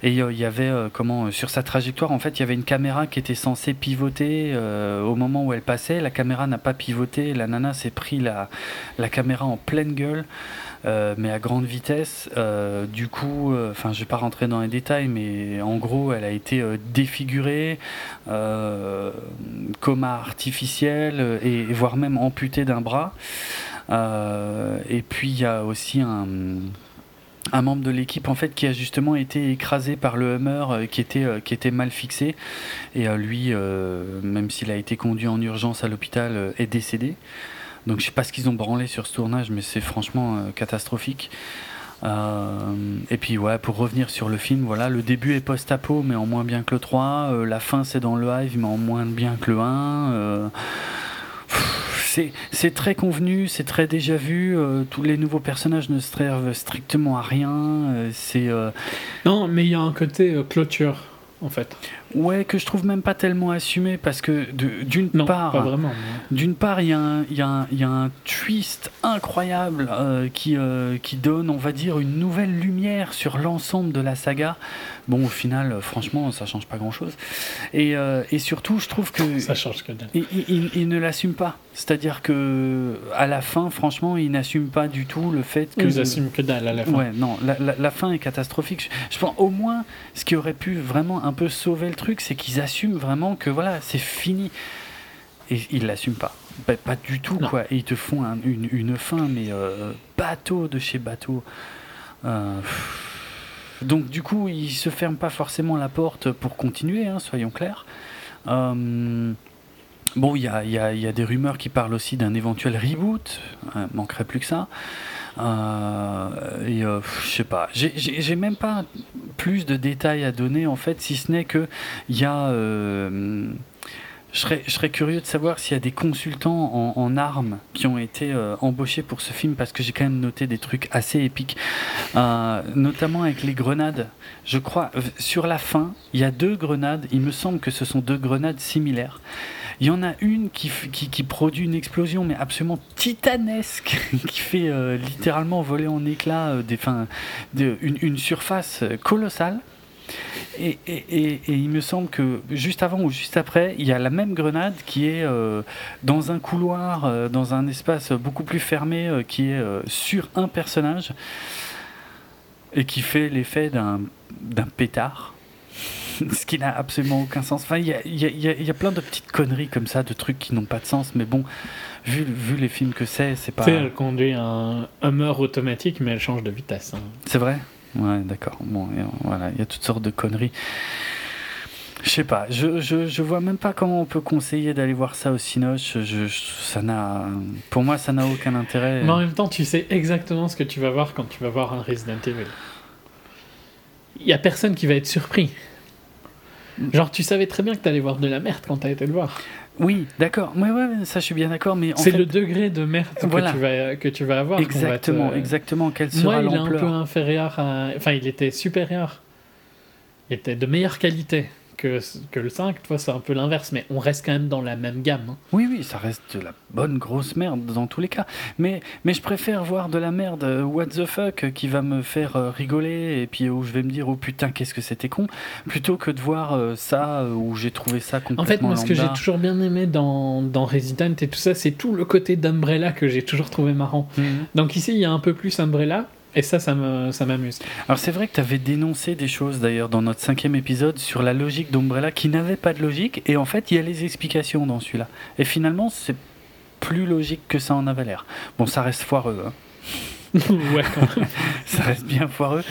et euh, il y avait euh, comment euh, sur sa trajectoire en fait il y avait une caméra qui était censée pivoter au moment où elle passait. La caméra n'a pas pivoté. La nana s'est pris la, la caméra en pleine gueule. mais à grande vitesse. du coup, enfin, je vais pas rentrer dans les détails, mais en gros, elle a été défigurée, coma artificiel, et, voire même amputée d'un bras. et puis, il y a aussi un un membre de l'équipe en fait qui a justement été écrasé par le Hummer euh, qui était euh, qui était mal fixé. Et euh, lui même s'il a été conduit en urgence à l'hôpital est décédé. Donc je sais pas ce qu'ils ont branlé sur ce tournage mais c'est franchement catastrophique. Et puis ouais pour revenir sur le film voilà le début est post-apo mais en moins bien que le 3 la fin c'est dans le Hive mais en moins bien que le 1 c'est très convenu, c'est très déjà vu. Euh, tous les nouveaux personnages ne servent strictement à rien. Euh, euh, non, mais il y a un côté clôture en fait. Ouais, que je trouve même pas tellement assumé parce que d'une part. D'une part, il y, y, y, a un twist incroyable qui, qui donne, on va dire, une nouvelle lumière sur l'ensemble de la saga. Bon, au final, euh, franchement, ça change pas grand-chose. Et, euh, et, surtout, je trouve que [laughs] ça change que il, il, ne l'assume pas. C'est-à-dire que à la fin, franchement, il n'assume pas du tout le fait que. Ils n'assument que dalle à la fin. Ouais, non, la, la, fin est catastrophique. Je, pense au moins, ce qui aurait pu vraiment un peu sauver le truc, c'est qu'ils assument vraiment que voilà, c'est fini. Et ils l'assument pas. Pas, du tout, quoi. Et ils te font une, une, fin, mais euh, bateau de chez bateau. Euh, donc du coup, il se ferme pas forcément la porte pour continuer, hein, soyons clairs. Euh, bon, il y a, des rumeurs qui parlent aussi d'un éventuel reboot, manquerait plus que ça. Euh, et je sais pas, j'ai même pas plus de détails à donner en fait, si ce n'est que il y a je serais, curieux de savoir s'il y a des consultants en, armes qui ont été euh, embauchés pour ce film parce que j'ai quand même noté des trucs assez épiques, euh, notamment avec les grenades. Je crois, sur la fin, il y a deux grenades, il me semble que ce sont deux grenades similaires. Il y en a une qui, produit une explosion, mais absolument titanesque, [laughs] qui fait euh, littéralement voler en éclats des, une surface colossale. Et, il me semble que juste avant ou juste après, il y a la même grenade qui est euh, dans un couloir, euh, dans un espace beaucoup plus fermé, euh, qui est sur un personnage et qui fait l'effet d'un pétard. [laughs] Ce qui n'a absolument aucun sens. Enfin, il y a, plein de petites conneries comme ça, de trucs qui n'ont pas de sens, mais bon, vu, vu les films que c'est, c'est pas. Tu sais, elle conduit un Hummer automatique, mais elle change de vitesse. Hein. C'est vrai? Ouais, d'accord. Bon, voilà, il y a toutes sortes de conneries. Je sais pas, je, je, je, vois même pas comment on peut conseiller d'aller voir ça au Cinoche. Je, ça n'a, pour moi, ça n'a aucun intérêt. Mais en même temps, tu sais exactement ce que tu vas voir quand tu vas voir un Resident Evil. Il y a personne qui va être surpris. Genre, tu savais très bien que t'allais voir de la merde quand t'as été le voir. Oui, d'accord. Ouais, ouais, ça, je suis bien d'accord. Mais c'est le degré de merde que, tu vas, que tu vas avoir. Exactement, exactement. Quelle sera Moi, il est un peu inférieur à. Enfin, il était supérieur. Il était de meilleure qualité que, que le 5, toi, c'est un peu l'inverse, mais on reste quand même dans la même gamme. Hein. Oui, oui, ça reste de la bonne grosse merde dans tous les cas. Mais, mais je préfère voir de la merde, euh, what the fuck, euh, qui va me faire euh, rigoler, et puis où je vais me dire, oh putain, qu'est-ce que c'était con, plutôt que de voir ça où j'ai trouvé ça complètement. En fait, moi, ce que j'ai toujours bien aimé dans, dans Resident et tout ça, c'est tout le côté d'Umbrella que j'ai toujours trouvé marrant. Mhm. Donc ici, il y a un peu plus Umbrella, et ça, ça m'amuse. Alors c'est vrai que tu avais dénoncé des choses d'ailleurs dans notre cinquième épisode sur la logique d'Umbrella qui n'avait pas de logique, et en fait il y a les explications dans celui-là. Et finalement c'est plus logique que ça en avait l'air. Bon, ça reste foireux. Hein. [laughs] ouais, [laughs] ça reste bien foireux,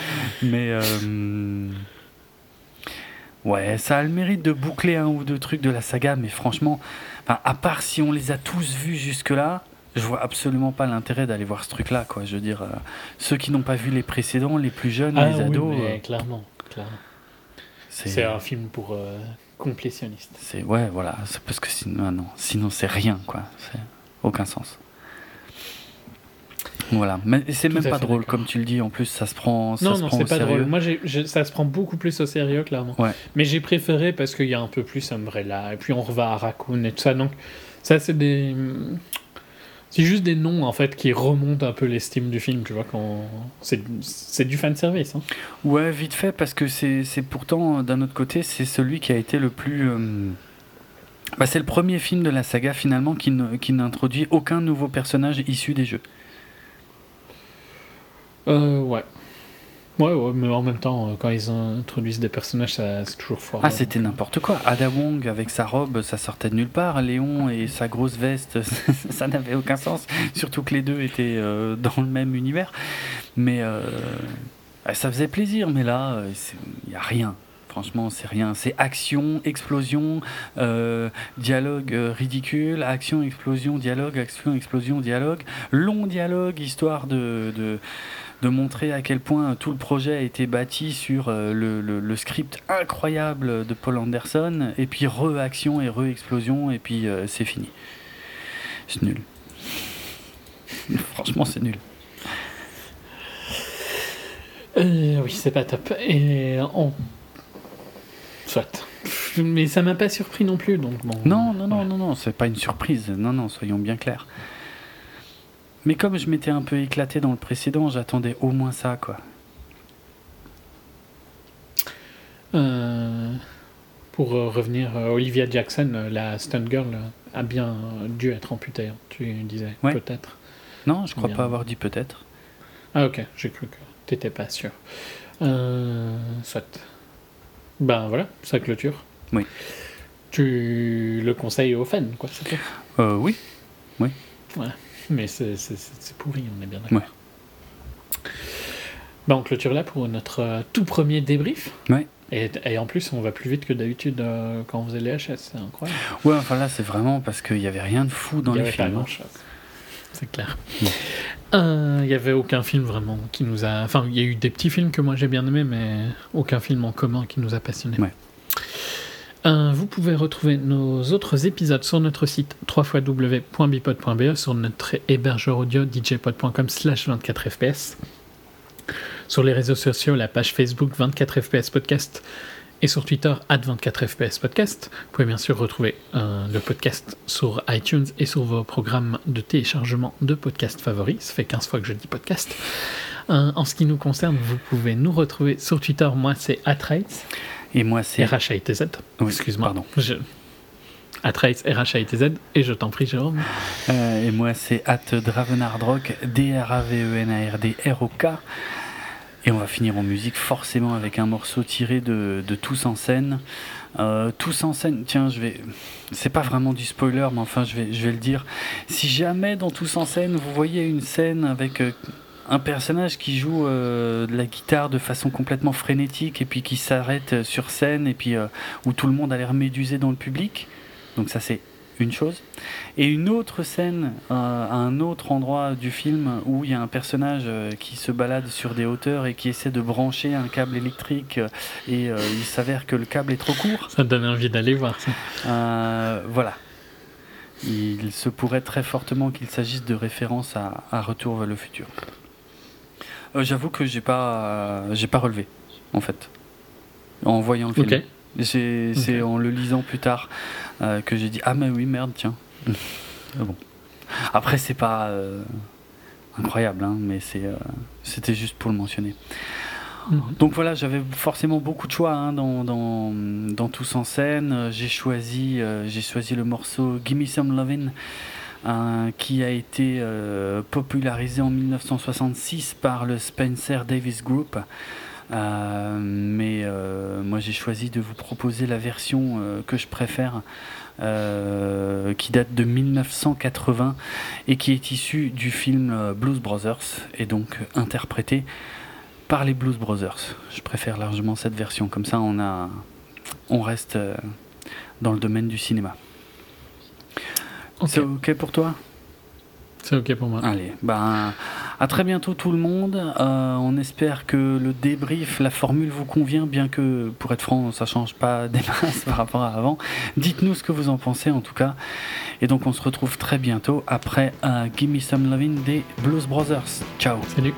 mais... Euh, ouais, ça a le mérite de boucler un ou deux trucs de la saga, mais franchement, à part si on les a tous vus jusque-là, je vois absolument pas l'intérêt d'aller voir ce truc-là, quoi. Je veux dire, euh, ceux qui n'ont pas vu les précédents, les plus jeunes, ah les ados. Oui, euh, clairement, clairement. C'est un film pour euh. C'est ouais, voilà, c'est parce que sinon, non, sinon c'est rien, quoi. C'est aucun sens. Voilà, mais c'est même pas drôle, comme tu le dis. En plus, ça se prend. Ça non, se non, c'est pas drôle. Moi, ça se prend beaucoup plus au sérieux, clairement. Ouais. Mais j'ai préféré parce qu'il y a un peu plus Umbrella, et puis on revient à Raccoon et tout ça. Donc, ça, c'est des. C'est juste des noms en fait qui remontent un peu l'estime du film, tu vois, quand c'est du fan service. Hein. Ouais, vite fait, parce que c'est pourtant d'un autre côté, c'est celui qui a été le plus. Euh, bah, c'est le premier film de la saga finalement qui n'introduit aucun nouveau personnage issu des jeux. Euh, ouais. Ouais, ouais, mais en même temps, euh, quand ils introduisent des personnages, c'est toujours fort. Ah, c'était n'importe quoi. Ada Wong avec sa robe, ça sortait de nulle part. Léon et sa grosse veste, [laughs] ça n'avait aucun sens. Surtout que les deux étaient euh, dans le même univers. Mais. Euh, Ah, ça faisait plaisir, mais là, il n'y a rien. Franchement, c'est rien. C'est action, explosion, euh, dialogue euh, ridicule, action, explosion, dialogue, action, explosion, dialogue. Long dialogue, histoire de, de, montrer à quel point tout le projet a été bâti sur euh, le, le, script incroyable de Paul Anderson. Et puis re-action et re-explosion, et puis c'est fini. C'est nul. [laughs] Franchement, c'est nul. oui, c'est pas top. Et on Soit. Mais ça m'a pas surpris non plus, donc bon. Non, non, non, non, non, c'est pas une surprise. Non, non, soyons bien clairs. Mais comme je m'étais un peu éclaté dans le précédent, j'attendais au moins ça, quoi. Euh, pour revenir, euh, Olivia Jackson, euh, la stunt girl, a bien dû être amputée, hein, tu disais, peut-être. Non, je crois pas avoir dit peut-être. Ah ok, j'ai cru que t'étais pas sûr. soit. Ben voilà, ça clôture. Oui. Tu le conseilles aux fans, quoi, c'est euh, Oui. Oui. Ouais. [laughs] Mais c'est pourri, on est bien d'accord. Ouais. On clôture là pour notre euh, tout premier débrief. Ouais. Et, et, en plus, on va plus vite que d'habitude euh, quand on faisait les HS, c'est incroyable. Ouais, enfin là, c'est vraiment parce qu'il n'y avait rien de fou dans les films. Hein. C'est clair. Il n'y avait aucun film vraiment qui nous a. Enfin, il y a eu des petits films que moi j'ai bien aimés, mais aucun film en commun qui nous a passionnés. Vous pouvez retrouver nos autres épisodes sur notre site www.bipod.be, sur notre hébergeur audio djpod.com slash 24fps, sur les réseaux sociaux, la page Facebook 24fps podcast et sur Twitter, 24fps podcast. Vous pouvez bien sûr retrouver euh, le podcast sur iTunes et sur vos programmes de téléchargement de podcasts favoris. Ça fait 15 fois que je dis podcast. Euh, en ce qui nous concerne, vous pouvez nous retrouver sur Twitter. Moi, c'est Atrates. Et moi, c'est. RHAITZ. Excuse-moi. Pardon. Je... Atrates, RHAITZ. Et je t'en prie, Jérôme. Euh, et moi, c'est at Dravenardrock, D-R-A-V-E-N-A-R-D-R-O-K. Et on va finir en musique forcément avec un morceau tiré de, Tous en scène. Euh, tous en scène, tiens, je vais. C'est pas vraiment du spoiler, mais enfin, je vais, je vais le dire. Si jamais dans Tous en scène, vous voyez une scène avec. Euh, un personnage qui joue euh, de la guitare de façon complètement frénétique et puis qui s'arrête sur scène et puis où tout le monde a l'air médusé dans le public. Donc ça c'est une chose. Et une autre scène euh, à un autre endroit du film où il y a un personnage euh, qui se balade sur des hauteurs et qui essaie de brancher un câble électrique euh, et il s'avère que le câble est trop court. Ça donne envie d'aller voir ça. voilà. Il se pourrait très fortement qu'il s'agisse de référence à, Retour vers le futur. J'avoue que j'ai pas, j'ai pas relevé en fait en voyant le film. C'est en le lisant plus tard euh, que j'ai dit Ah, mais oui, merde, tiens. [laughs] Ah bon. Après, c'est pas euh, incroyable, hein, mais euh, c'était juste pour le mentionner. Mhm. Donc voilà, j'avais forcément beaucoup de choix hein, dans, dans, dans, Tous en scène. J'ai choisi, j'ai choisi le morceau Gimme Some Lovin'. Qui a été popularisé en 1966 par le Spencer Davis Group. Euh, mais euh, moi j'ai choisi de vous proposer la version euh, que je préfère, qui date de 1980 et qui est issue du film Blues Brothers et donc interprétée par les Blues Brothers. Je préfère largement cette version, comme ça on, a, on reste dans le domaine du cinéma. C'est ok pour toi? C'est ok pour moi. Allez, ben, à très bientôt tout le monde. Euh, on espère que le débrief, la formule vous convient, bien que, pour être franc, ça change pas des [laughs] masses par rapport à avant. Dites-nous ce que vous en pensez en tout cas. Et donc on se retrouve très bientôt après un Gimme Some Lovin' des Blues Brothers. Ciao. Salut.